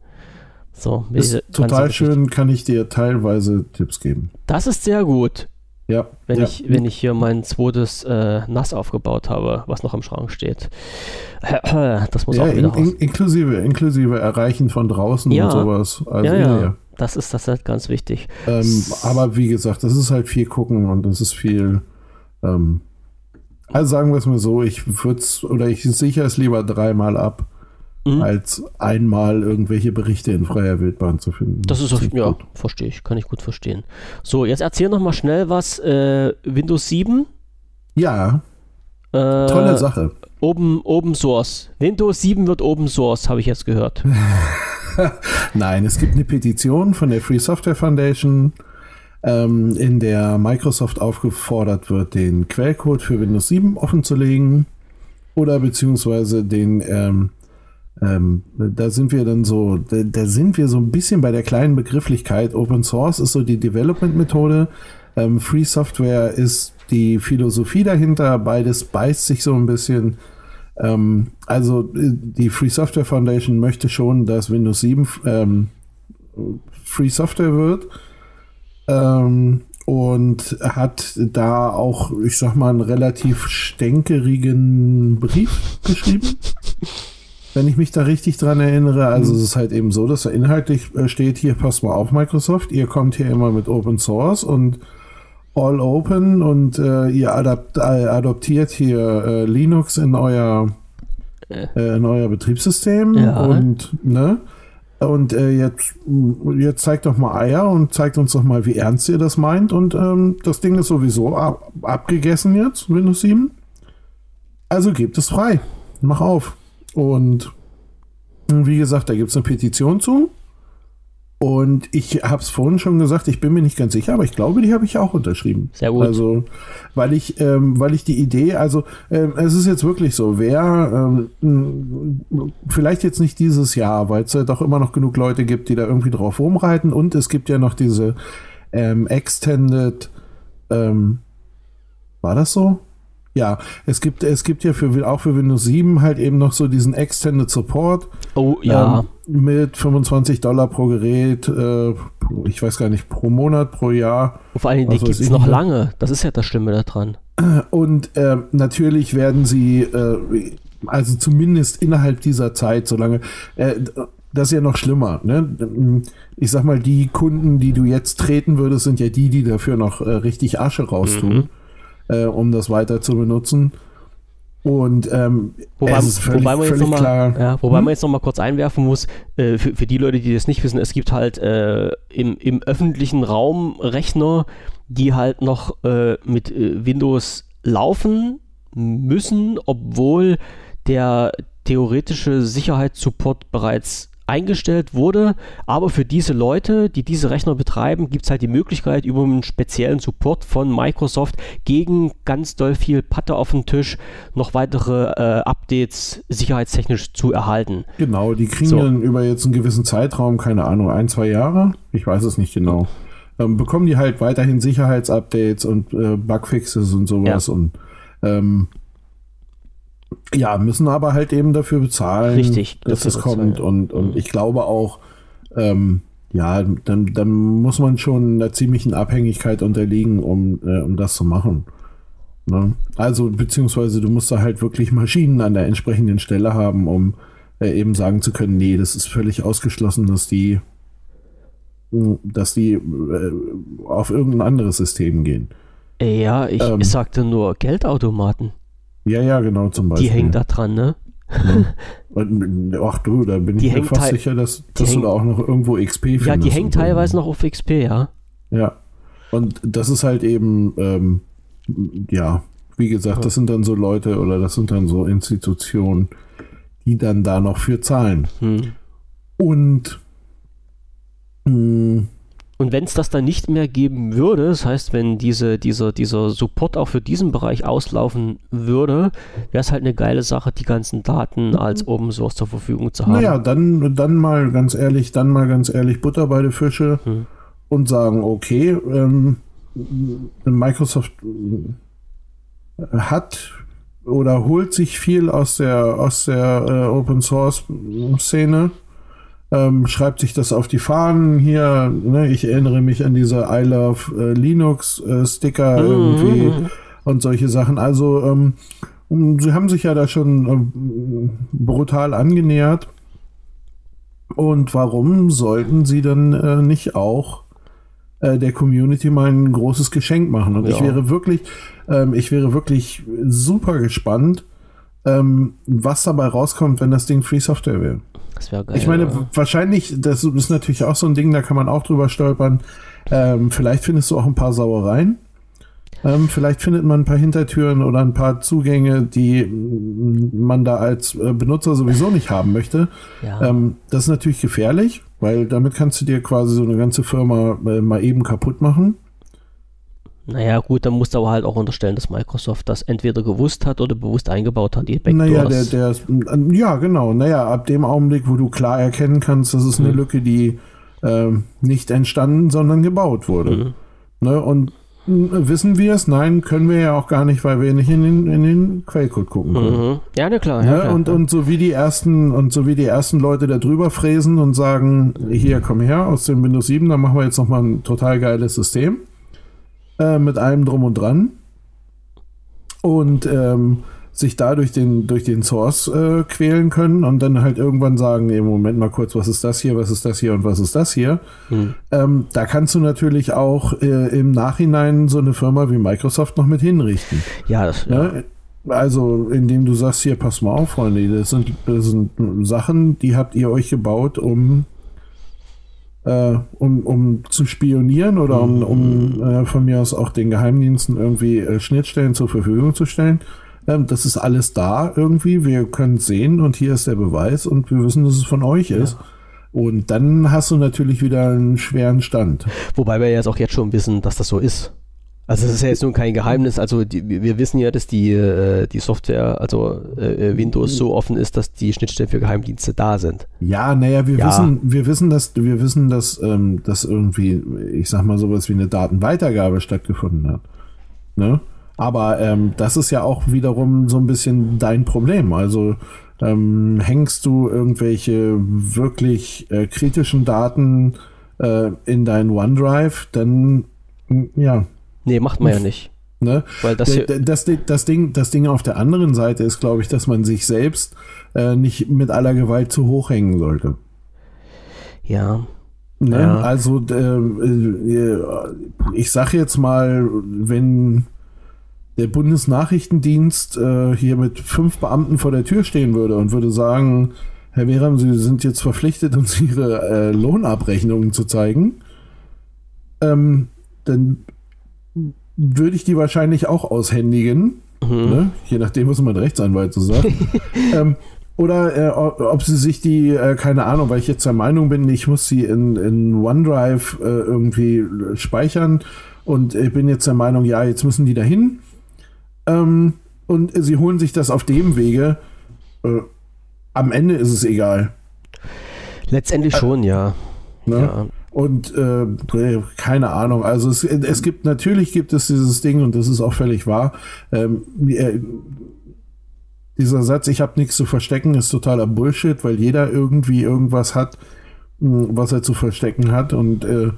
So, ist total schön, kann ich dir teilweise Tipps geben. Das ist sehr gut. Ja. Wenn, ja. Ich, wenn ich hier mein zweites äh, Nass aufgebaut habe, was noch im Schrank steht. Das muss ja, auch wieder in, in, inklusive, inklusive Erreichen von draußen ja. und sowas. Also, ja, ja. Das ist das halt ganz wichtig. Ähm, aber wie gesagt, das ist halt viel gucken und das ist viel. Ähm, also sagen wir es mal so, ich würde es oder ich sichere es lieber dreimal ab mhm. als einmal irgendwelche Berichte in freier Wildbahn zu finden. Das ist, auf, ja, verstehe ich, kann ich gut verstehen. So, jetzt erzähl noch mal schnell was. Äh, Windows 7? Ja. Äh, Tolle Sache. Open, Open Source. Windows 7 wird Open Source, habe ich jetzt gehört. Nein, es gibt eine Petition von der Free Software Foundation, ähm, in der Microsoft aufgefordert wird, den Quellcode für Windows 7 offenzulegen oder beziehungsweise den, ähm, ähm, da sind wir dann so, da, da, sind wir so ein bisschen bei der kleinen Begrifflichkeit. Open Source ist so die Development-Methode. Ähm, Free Software ist die Philosophie dahinter. Beides beißt sich so ein bisschen. Ähm, also die Free Software Foundation möchte schon, dass Windows 7 ähm, Free Software wird. Ähm, und hat da auch, ich sag mal, einen relativ stänkerigen Brief geschrieben. Wenn ich mich da richtig dran erinnere. Also es ist halt eben so, dass da inhaltlich äh, steht, hier passt mal auf Microsoft, ihr kommt hier immer mit Open Source und All Open und äh, ihr adapt, äh, adoptiert hier äh, Linux in euer, äh, in euer Betriebssystem ja. und ne? Und äh, jetzt, jetzt zeigt doch mal Eier und zeigt uns doch mal, wie ernst ihr das meint. Und ähm, das Ding ist sowieso ab, abgegessen jetzt, Windows 7. Also gebt es frei. Mach auf. Und wie gesagt, da gibt es eine Petition zu. Und ich habe es vorhin schon gesagt, ich bin mir nicht ganz sicher, aber ich glaube, die habe ich auch unterschrieben. Sehr gut. Also, weil ich, ähm, weil ich die Idee, also ähm, es ist jetzt wirklich so, wer ähm, vielleicht jetzt nicht dieses Jahr, weil es ja doch immer noch genug Leute gibt, die da irgendwie drauf rumreiten und es gibt ja noch diese ähm, Extended, ähm, war das so? Ja, es gibt, es gibt ja für, auch für Windows 7 halt eben noch so diesen Extended Support. Oh, ja. Ähm, mit 25 Dollar pro Gerät, äh, ich weiß gar nicht, pro Monat, pro Jahr. Und vor allem, die gibt es noch lange. Das ist ja das Schlimme daran. Und äh, natürlich werden sie, äh, also zumindest innerhalb dieser Zeit, solange, äh, das ist ja noch schlimmer. Ne? Ich sag mal, die Kunden, die du jetzt treten würdest, sind ja die, die dafür noch äh, richtig Asche raustun. Mhm äh, um das weiter zu benutzen. Und ähm, wobei, es ist völlig, wobei man jetzt noch mal, ja, wobei hm? man jetzt noch mal kurz einwerfen muss, äh, für, für die Leute, die das nicht wissen, es gibt halt äh, im, im öffentlichen Raum Rechner, die halt noch äh, mit äh, Windows laufen müssen, obwohl der theoretische Sicherheitssupport bereits eingestellt wurde. Aber für diese Leute, die diese Rechner betreiben, gibt es halt die Möglichkeit, über einen speziellen Support von Microsoft gegen ganz doll viel Patte auf den Tisch noch weitere äh, Updates sicherheitstechnisch zu erhalten. Genau, die kriegen so. dann über jetzt einen gewissen Zeitraum, keine Ahnung, ein, zwei Jahre, ich weiß es nicht genau, ähm, bekommen die halt weiterhin Sicherheitsupdates und äh, Bugfixes und sowas ja. und ähm, ja, müssen aber halt eben dafür bezahlen, Richtig, dass es kommt. Und, und mhm. ich glaube auch, ähm, ja, dann, dann muss man schon einer ziemlichen Abhängigkeit unterliegen, um, äh, um das zu machen. Ne? Also, beziehungsweise du musst da halt wirklich Maschinen an der entsprechenden Stelle haben, um äh, eben sagen zu können, nee, das ist völlig ausgeschlossen, dass die, dass die äh, auf irgendein anderes System gehen. Ja, ich ähm, sagte nur Geldautomaten. Ja, ja, genau, zum Beispiel. Die hängt da dran, ne? Ach du, da bin die ich mir fast sicher, dass, dass du da auch noch irgendwo XP findest. Ja, die hängt teilweise noch auf XP, ja. Ja. Und das ist halt eben, ähm, ja, wie gesagt, das sind dann so Leute oder das sind dann so Institutionen, die dann da noch für zahlen. Hm. Und mh, hm, und wenn es das dann nicht mehr geben würde, das heißt, wenn diese, dieser, dieser Support auch für diesen Bereich auslaufen würde, wäre es halt eine geile Sache, die ganzen Daten als Open Source zur Verfügung zu haben. Naja, dann, dann mal ganz ehrlich, dann mal ganz ehrlich Butter bei den Fische hm. und sagen, okay, ähm, Microsoft hat oder holt sich viel aus der, aus der äh, Open Source Szene ähm, schreibt sich das auf die Fahnen hier. Ne? Ich erinnere mich an diese I Love äh, Linux äh, Sticker mhm. irgendwie und solche Sachen. Also ähm, sie haben sich ja da schon äh, brutal angenähert. Und warum sollten sie dann äh, nicht auch äh, der Community mal ein großes Geschenk machen? Und ja. ich wäre wirklich, ähm, ich wäre wirklich super gespannt, ähm, was dabei rauskommt, wenn das Ding Free Software wäre. Das wäre geil. Ich meine, oder? wahrscheinlich, das ist natürlich auch so ein Ding, da kann man auch drüber stolpern. Ähm, vielleicht findest du auch ein paar Sauereien. Ähm, vielleicht findet man ein paar Hintertüren oder ein paar Zugänge, die man da als äh, Benutzer sowieso nicht haben möchte. Ja. Ähm, das ist natürlich gefährlich, weil damit kannst du dir quasi so eine ganze Firma äh, mal eben kaputt machen. Naja, gut, dann musst du aber halt auch unterstellen, dass Microsoft das entweder gewusst hat oder bewusst eingebaut hat, die Backdoors. Naja, der, der, ja, genau. Naja, ab dem Augenblick, wo du klar erkennen kannst, das ist eine mhm. Lücke, die äh, nicht entstanden, sondern gebaut wurde. Mhm. Ne, und Wissen wir es? Nein, können wir ja auch gar nicht, weil wir nicht in den, in den Quellcode gucken können. Mhm. Ja, na klar. Ja, ja, klar. Und, und so wie die ersten, und so wie die ersten Leute da drüber fräsen und sagen, hier, komm her, aus dem Windows 7, dann machen wir jetzt nochmal ein total geiles System. Äh, mit allem drum und dran. Und ähm, sich da durch den, durch den Source äh, quälen können und dann halt irgendwann sagen, nee, Moment mal kurz, was ist das hier, was ist das hier und was ist das hier. Hm. Ähm, da kannst du natürlich auch äh, im Nachhinein so eine Firma wie Microsoft noch mit hinrichten. Ja, das, ja. Ne? Also, indem du sagst, hier, pass mal auf, Freunde, das sind, das sind Sachen, die habt ihr euch gebaut, um äh, um, um zu spionieren oder um, um äh, von mir aus auch den Geheimdiensten irgendwie äh, Schnittstellen zur Verfügung zu stellen. Ähm, das ist alles da irgendwie. Wir können es sehen und hier ist der Beweis und wir wissen, dass es von euch ja. ist. Und dann hast du natürlich wieder einen schweren Stand. Wobei wir jetzt auch jetzt schon wissen, dass das so ist. Also es ist ja jetzt nun kein Geheimnis. Also die, wir wissen ja, dass die, äh, die Software, also äh, Windows so offen ist, dass die Schnittstellen für Geheimdienste da sind. Ja, naja, wir ja. wissen, wir wissen, dass wir wissen, dass, ähm, dass irgendwie, ich sag mal, sowas wie eine Datenweitergabe stattgefunden hat. Ne? Aber ähm, das ist ja auch wiederum so ein bisschen dein Problem. Also ähm, hängst du irgendwelche wirklich äh, kritischen Daten äh, in dein OneDrive, dann ja, Nee, macht man ja nicht. Ne? Weil das, das, das, Ding, das Ding auf der anderen Seite ist, glaube ich, dass man sich selbst äh, nicht mit aller Gewalt zu hoch hängen sollte. Ja. Ne? ja. Also, äh, ich sage jetzt mal, wenn der Bundesnachrichtendienst äh, hier mit fünf Beamten vor der Tür stehen würde und würde sagen, Herr Wehram, Sie sind jetzt verpflichtet, uns Ihre äh, Lohnabrechnungen zu zeigen, ähm, dann würde ich die wahrscheinlich auch aushändigen. Mhm. Ne? Je nachdem, was mein Rechtsanwalt so sagt. ähm, oder äh, ob sie sich die, äh, keine Ahnung, weil ich jetzt der Meinung bin, ich muss sie in, in OneDrive äh, irgendwie speichern und ich bin jetzt der Meinung, ja, jetzt müssen die dahin. Ähm, und sie holen sich das auf dem Wege. Äh, am Ende ist es egal. Letztendlich schon, ja. Ne? ja. Und äh, keine Ahnung, also es, es gibt natürlich gibt es dieses Ding und das ist auch völlig wahr. Ähm, äh, dieser Satz, ich habe nichts zu verstecken, ist totaler Bullshit, weil jeder irgendwie irgendwas hat, hm, was er zu verstecken hat und äh,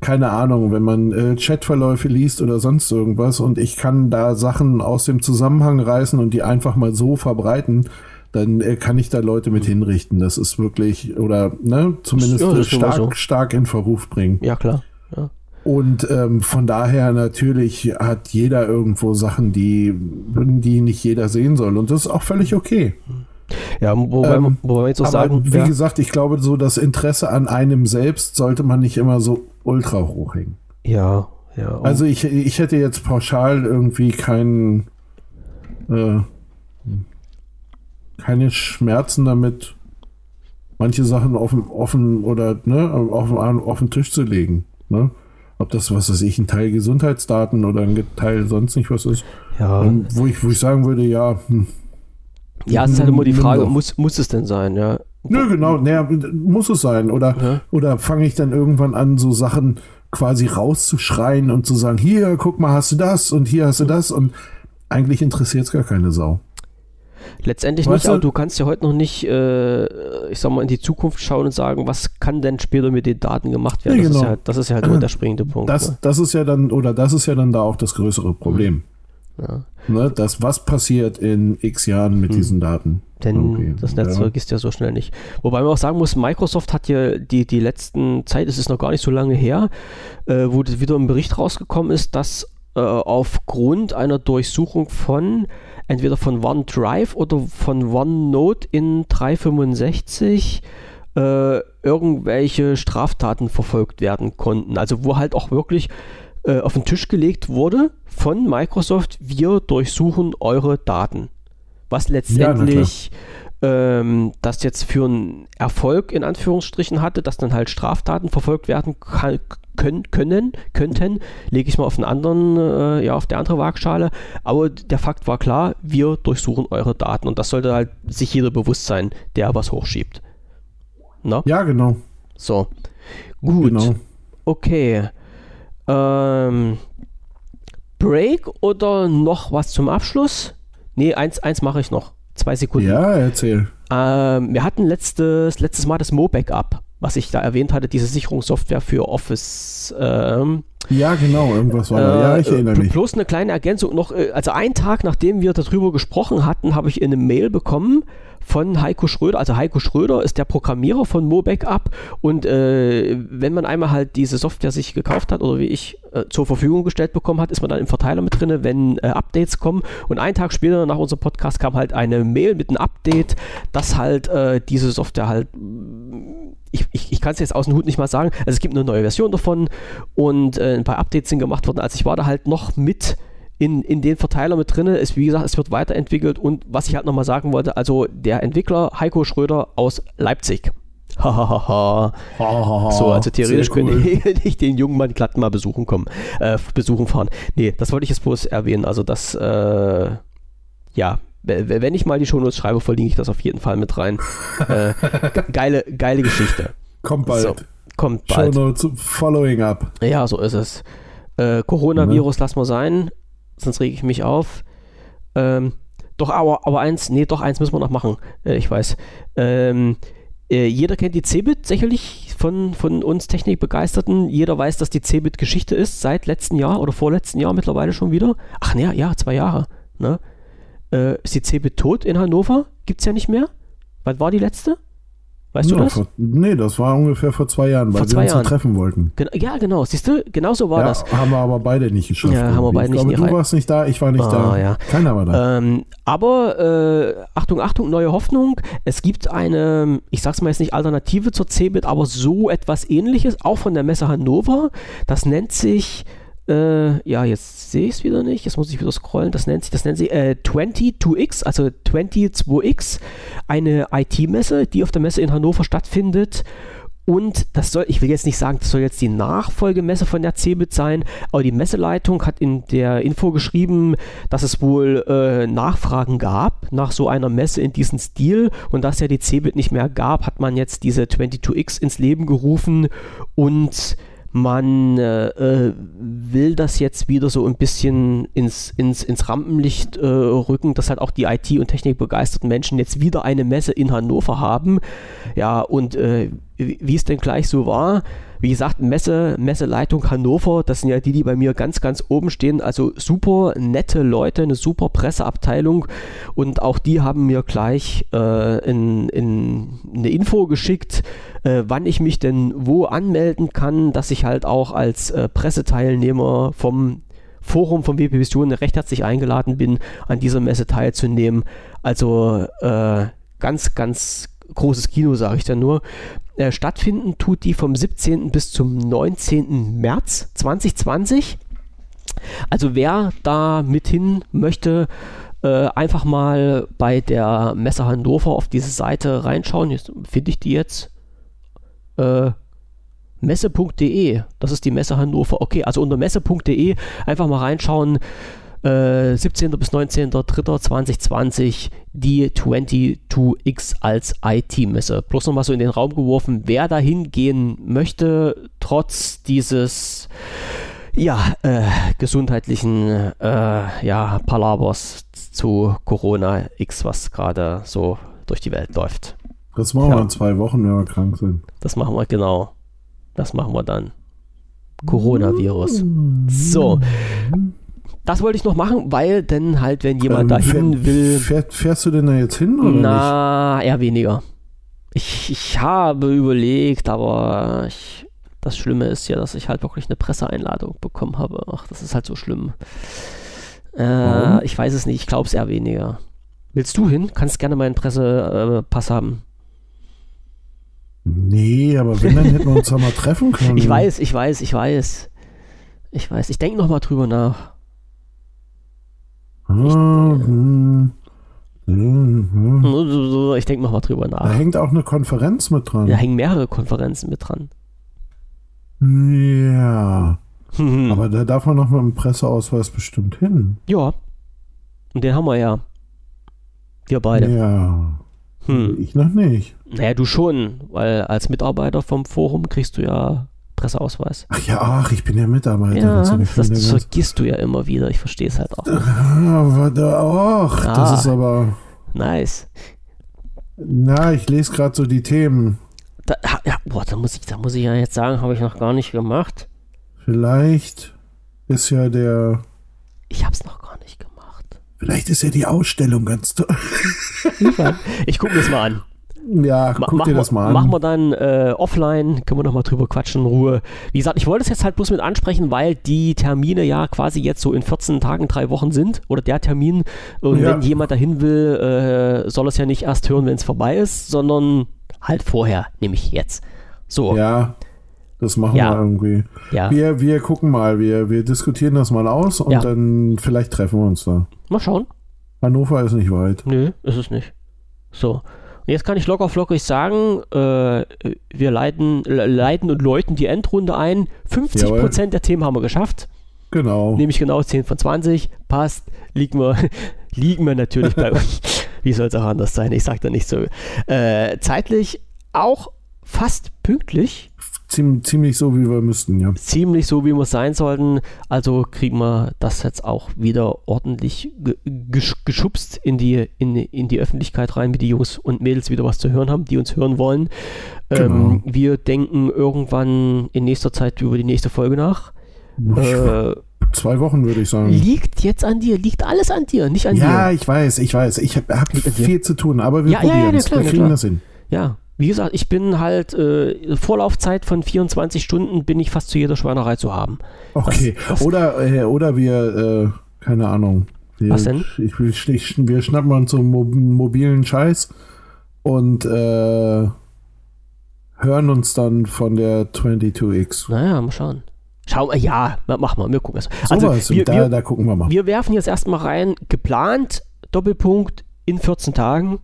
keine Ahnung, wenn man äh, Chatverläufe liest oder sonst irgendwas und ich kann da Sachen aus dem Zusammenhang reißen und die einfach mal so verbreiten, dann äh, kann ich da Leute mit hinrichten. Das ist wirklich, oder ne, zumindest ja, stark, so. stark in Verruf bringen. Ja, klar. Ja. Und ähm, von daher natürlich hat jeder irgendwo Sachen, die, die nicht jeder sehen soll. Und das ist auch völlig okay. Ja, wobei, ähm, wobei man jetzt auch sagen. Wie ja. gesagt, ich glaube, so das Interesse an einem selbst sollte man nicht immer so ultra hochhängen. Ja, ja. Also ich, ich hätte jetzt pauschal irgendwie keinen. Äh, keine Schmerzen damit, manche Sachen offen, offen oder ne, auf, auf den Tisch zu legen. Ne? Ob das, was weiß ich, ein Teil Gesundheitsdaten oder ein Teil sonst nicht was ist. Ja. Ähm, wo, ich, wo ich sagen würde, ja. Hm, ja, es ist halt immer die Frage, muss, muss es denn sein, ja? Nö, genau, naja, muss es sein. Oder, ja. oder fange ich dann irgendwann an, so Sachen quasi rauszuschreien und zu sagen, hier, guck mal, hast du das und hier hast du das und eigentlich interessiert es gar keine Sau. Letztendlich weißt nicht, aber du kannst ja heute noch nicht, äh, ich sag mal, in die Zukunft schauen und sagen, was kann denn später mit den Daten gemacht werden? Ja, das, genau. ist ja, das ist ja halt nur der springende Punkt. Das, ne? das ist ja dann, oder das ist ja dann da auch das größere Problem. Ja. Ne, das, was passiert in x Jahren mit hm. diesen Daten? Denn okay. das Netzwerk ja. ist ja so schnell nicht. Wobei man auch sagen muss, Microsoft hat ja die, die letzten Zeit, es ist noch gar nicht so lange her, äh, wo wieder ein Bericht rausgekommen ist, dass äh, aufgrund einer Durchsuchung von entweder von OneDrive oder von OneNote in 365 äh, irgendwelche Straftaten verfolgt werden konnten. Also wo halt auch wirklich äh, auf den Tisch gelegt wurde von Microsoft, wir durchsuchen eure Daten. Was letztendlich ja, ähm, das jetzt für einen Erfolg in Anführungsstrichen hatte, dass dann halt Straftaten verfolgt werden kann, können, können, könnten, lege ich mal auf einen anderen, äh, ja, auf der andere Waagschale. Aber der Fakt war klar, wir durchsuchen eure Daten und das sollte halt sich jeder bewusst sein, der was hochschiebt. Na? Ja, genau. So. Gut. Genau. Okay. Ähm, Break oder noch was zum Abschluss? Nee, eins, eins mache ich noch. Zwei Sekunden. Ja, erzähl. Ähm, wir hatten letztes, letztes Mal das Mo-Backup was ich da erwähnt hatte, diese Sicherungssoftware für Office. Ähm, ja, genau, irgendwas war da. Ja, ich erinnere mich. Bloß eine kleine Ergänzung noch. Äh, also einen Tag, nachdem wir darüber gesprochen hatten, habe ich eine Mail bekommen von Heiko Schröder. Also Heiko Schröder ist der Programmierer von MoBackup und äh, wenn man einmal halt diese Software sich gekauft hat oder wie ich äh, zur Verfügung gestellt bekommen hat, ist man dann im Verteiler mit drin, wenn äh, Updates kommen. Und einen Tag später nach unserem Podcast kam halt eine Mail mit einem Update, dass halt äh, diese Software halt ich, ich, ich kann es jetzt aus dem Hut nicht mal sagen. Also es gibt eine neue Version davon und äh, ein paar Updates sind gemacht worden. Also ich war da halt noch mit in, in den Verteiler mit drin ist. Wie gesagt, es wird weiterentwickelt und was ich halt nochmal sagen wollte, also der Entwickler Heiko Schröder aus Leipzig. Hahaha. so, also theoretisch cool. könnte ich den jungen Mann glatt mal besuchen kommen, äh, besuchen fahren. Nee, das wollte ich jetzt bloß erwähnen. Also das, äh, ja, wenn ich mal die Shownotes schreibe, verlinke ich das auf jeden Fall mit rein. äh, geile, geile Geschichte. Kommt bald. So, kommt bald. Shownotes following up. Ja, so ist es. Äh, Coronavirus mhm. lass mal sein sonst rege ich mich auf. Ähm, doch, aber, aber eins, nee, doch eins müssen wir noch machen. Äh, ich weiß. Ähm, äh, jeder kennt die Cebit sicherlich von, von uns Technikbegeisterten. Jeder weiß, dass die Cebit Geschichte ist, seit letztem Jahr oder vorletzten Jahr mittlerweile schon wieder. Ach ne, ja, zwei Jahre. Ne? Äh, ist die Cebit tot in Hannover? Gibt es ja nicht mehr. Was war die letzte? Weißt ja, du das? Vor, nee, das war ungefähr vor zwei Jahren, weil vor wir uns Jahren. treffen wollten. Gen ja, genau. Siehst du, genau so war ja, das. Haben wir aber beide nicht geschafft. Ja, haben wir beide ich nicht glaube, Du warst nicht da, ich war nicht ah, da. Ja. Keiner war da. Ähm, aber äh, Achtung, Achtung, neue Hoffnung. Es gibt eine, ich sag's mal jetzt nicht Alternative zur Cebit, aber so etwas ähnliches, auch von der Messe Hannover. Das nennt sich äh, ja, jetzt sehe ich es wieder nicht. Jetzt muss ich wieder scrollen. Das nennt sich, das nennt sich äh, 22X, also 22X, eine IT-Messe, die auf der Messe in Hannover stattfindet. Und das soll, ich will jetzt nicht sagen, das soll jetzt die Nachfolgemesse von der CeBIT sein, aber die Messeleitung hat in der Info geschrieben, dass es wohl äh, Nachfragen gab nach so einer Messe in diesem Stil und dass ja die CeBIT nicht mehr gab, hat man jetzt diese 22X ins Leben gerufen und man äh, äh, will das jetzt wieder so ein bisschen ins, ins, ins Rampenlicht äh, rücken, dass halt auch die IT- und Technikbegeisterten Menschen jetzt wieder eine Messe in Hannover haben. Ja, und äh, wie es denn gleich so war, wie gesagt, Messe, Messeleitung Hannover, das sind ja die, die bei mir ganz, ganz oben stehen. Also super nette Leute, eine super Presseabteilung. Und auch die haben mir gleich äh, in, in eine Info geschickt, äh, wann ich mich denn wo anmelden kann, dass ich halt auch als äh, Presseteilnehmer vom Forum von WP Vision recht herzlich eingeladen bin, an dieser Messe teilzunehmen. Also äh, ganz, ganz großes Kino, sage ich dann nur. Äh, stattfinden tut die vom 17. bis zum 19. März 2020. Also wer da mit hin möchte, äh, einfach mal bei der Messe Hannover auf diese Seite reinschauen. Jetzt finde ich die jetzt. Äh, messe.de, das ist die Messe Hannover. Okay, also unter messe.de einfach mal reinschauen. 17. Äh, bis 19.03.2020 die 22X als IT-Messe. Bloß nochmal so in den Raum geworfen, wer da hingehen möchte, trotz dieses ja, äh, gesundheitlichen äh, ja, Palabers zu Corona X, was gerade so durch die Welt läuft. Das machen ja. wir in zwei Wochen, wenn wir krank sind. Das machen wir, genau. Das machen wir dann. Coronavirus. So. Das wollte ich noch machen, weil denn halt, wenn jemand ähm, dahin will. Fähr, fährst du denn da jetzt hin? Oder na, nicht? eher weniger. Ich, ich habe überlegt, aber ich, das Schlimme ist ja, dass ich halt wirklich eine Presseeinladung bekommen habe. Ach, das ist halt so schlimm. Äh, ich weiß es nicht, ich glaube es eher weniger. Willst du hin? Kannst gerne meinen Pressepass äh, haben. Nee, aber wenn, dann hätten wir uns ja mal treffen können. Ich weiß, ich weiß, ich weiß. Ich weiß, ich denke nochmal drüber nach. Hm, hm, hm. Ich denke nochmal drüber Da nach. hängt auch eine Konferenz mit dran. Da hängen mehrere Konferenzen mit dran. Ja. Aber da darf man noch mit dem Presseausweis bestimmt hin. Ja. Und den haben wir ja. Wir beide. Ja. Hm. Ich noch nicht. Naja, du schon, weil als Mitarbeiter vom Forum kriegst du ja Presseausweis. Ach ja, ach, ich bin ja Mitarbeiter. Ja, das wieder ganz- vergisst du ja immer wieder. Ich verstehe es halt auch. Ah, warte, ach, Ah. das ist aber. Nice. Na, ich lese gerade so die Themen. Da, ja, boah, da muss ich, da muss ich ja jetzt sagen, habe ich noch gar nicht gemacht. Vielleicht ist ja der. Ich habe es noch gar nicht gemacht. Vielleicht ist ja die Ausstellung ganz toll. Ich gucke mir das mal an. Ja, guck machen dir wir- das mal an. Machen wir dann äh, offline, können wir nochmal drüber quatschen in Ruhe. Wie gesagt, ich wollte es jetzt halt bloß mit ansprechen, weil die Termine ja quasi jetzt so in 14 Tagen, drei Wochen sind. Oder der Termin. Und Ja. wenn jemand dahin will, äh, soll es ja nicht erst hören, wenn es vorbei ist, sondern halt vorher, nämlich jetzt. So, ja. Ja, das machen Ja. wir irgendwie. ja. Wir, wir gucken mal, wir, wir diskutieren das mal aus und Ja. dann vielleicht treffen wir uns da. Mal schauen. Hannover ist nicht weit. Nö, ist es nicht. So. Und jetzt kann ich locker flockig sagen, äh, wir leiten, le- leiten und läuten die Endrunde ein. 50% der Themen haben wir geschafft. Genau. Nämlich genau 10 von 20. Passt. Liegen wir, liegen wir natürlich bei Wie soll es auch anders sein? Ich sag da nicht so. Äh, zeitlich auch fast pünktlich. Ziem, ziemlich so, wie wir müssten, ja. Ziemlich so, wie wir sein sollten. Also kriegen wir das jetzt auch wieder ordentlich ge gesch geschubst in die, in, in die Öffentlichkeit rein, wie die Jungs und Mädels wieder was zu hören haben, die uns hören wollen. Ähm, wir denken irgendwann in nächster Zeit über die nächste Folge nach. Äh, Zwei Wochen würde ich sagen. liegt jetzt an dir, liegt alles an dir, nicht an Ja, dir. ich weiß, ich weiß. Ich habe hab viel zu tun, aber wir Ja, ja, ja, probieren es. klar, Wir kriegen das hin. Ja, wie gesagt, ich bin halt, äh, Vorlaufzeit von 24 Stunden bin ich fast zu jeder Schweinerei zu haben. Okay. das- oder, äh, oder wir, äh, keine Ahnung. Wir, Was denn? Ich, will- ich, wir schnappen uns so einen mo mobilen Scheiß und äh, hören uns dann von der 22X. Naja, mal schauen. Schau, äh, ja, ma- mach mal, wir gucken es. So Also, was, wir, da, wir, da gucken wir mal. wir werfen jetzt erstmal rein, geplant, Doppelpunkt, in 14 Tagen.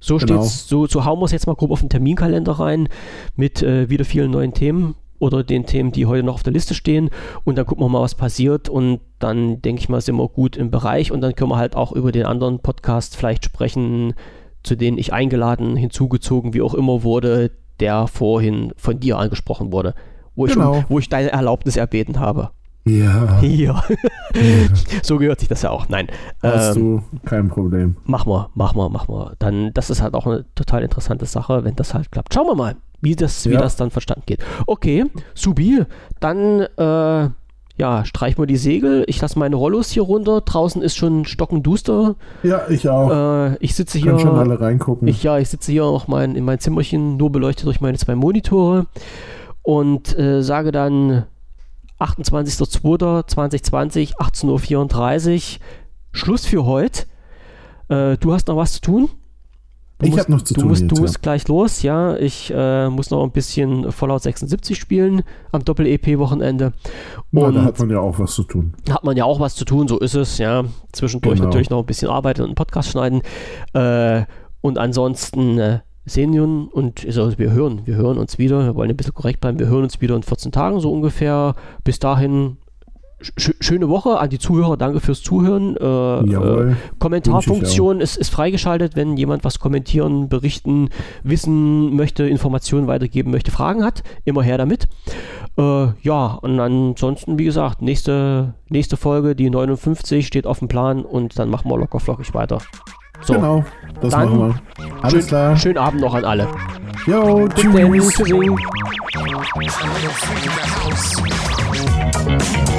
So Genau. steht's, so, so hauen wir es jetzt mal grob auf den Terminkalender rein mit äh, wieder vielen neuen Themen oder den Themen, die heute noch auf der Liste stehen und dann gucken wir mal, was passiert und dann denke ich mal, sind wir gut im Bereich und dann können wir halt auch über den anderen Podcast vielleicht sprechen, zu denen ich eingeladen, hinzugezogen, wie auch immer wurde, der vorhin von dir angesprochen wurde, wo ich, Genau. um, wo ich deine Erlaubnis erbeten habe. Ja, Ja, so gehört sich das ja auch. Nein, hast ähm, du kein Problem. mach mal, mach mal, mach mal. Dann, das ist halt auch eine total interessante Sache, wenn das halt klappt. Schauen wir mal, wie das, wie Ja. das dann verstanden geht. Okay, Subi, dann äh, ja, streich mal die Segel. Ich lasse meine Rollos hier runter. Draußen ist schon stockenduster. Ja, ich auch. Äh, ich sitze hier. Können schon alle reingucken. Ich, ja, ich sitze hier auch mein, in mein Zimmerchen, nur beleuchtet durch meine zwei Monitore und äh, sage dann 28.02.2020, 18.34 Uhr, Schluss für heute. Äh, du hast noch was zu tun? Du Ich musst- hab noch zu du tun Musst, jetzt, du ja. musst gleich los, ja. Ich äh, muss noch ein bisschen Fallout 76 spielen am Doppel-EP-Wochenende. Ja, da hat man ja auch was zu tun. hat man ja auch was zu tun, so ist es, ja. Zwischendurch Genau. natürlich noch ein bisschen arbeiten und einen Podcast schneiden. Äh, und ansonsten äh, sehen wir uns und also wir hören, wir hören uns wieder. Wir wollen ein bisschen korrekt bleiben. Wir hören uns wieder in 14 Tagen so ungefähr. Bis dahin sch schöne Woche an die Zuhörer. Danke fürs Zuhören. Äh, äh, Jawohl. Kommentarfunktion ist, ist freigeschaltet, wenn jemand was kommentieren, berichten, wissen möchte, Informationen weitergeben möchte, Fragen hat. Immer her damit. Äh, ja, und ansonsten, wie gesagt, nächste, nächste Folge, die 59, steht auf dem Plan und dann machen wir locker flockig weiter. So, Genau, das Dann machen wir. Alles schön, klar. schönen Abend noch an alle. Jo, Bis tschüss. Haus.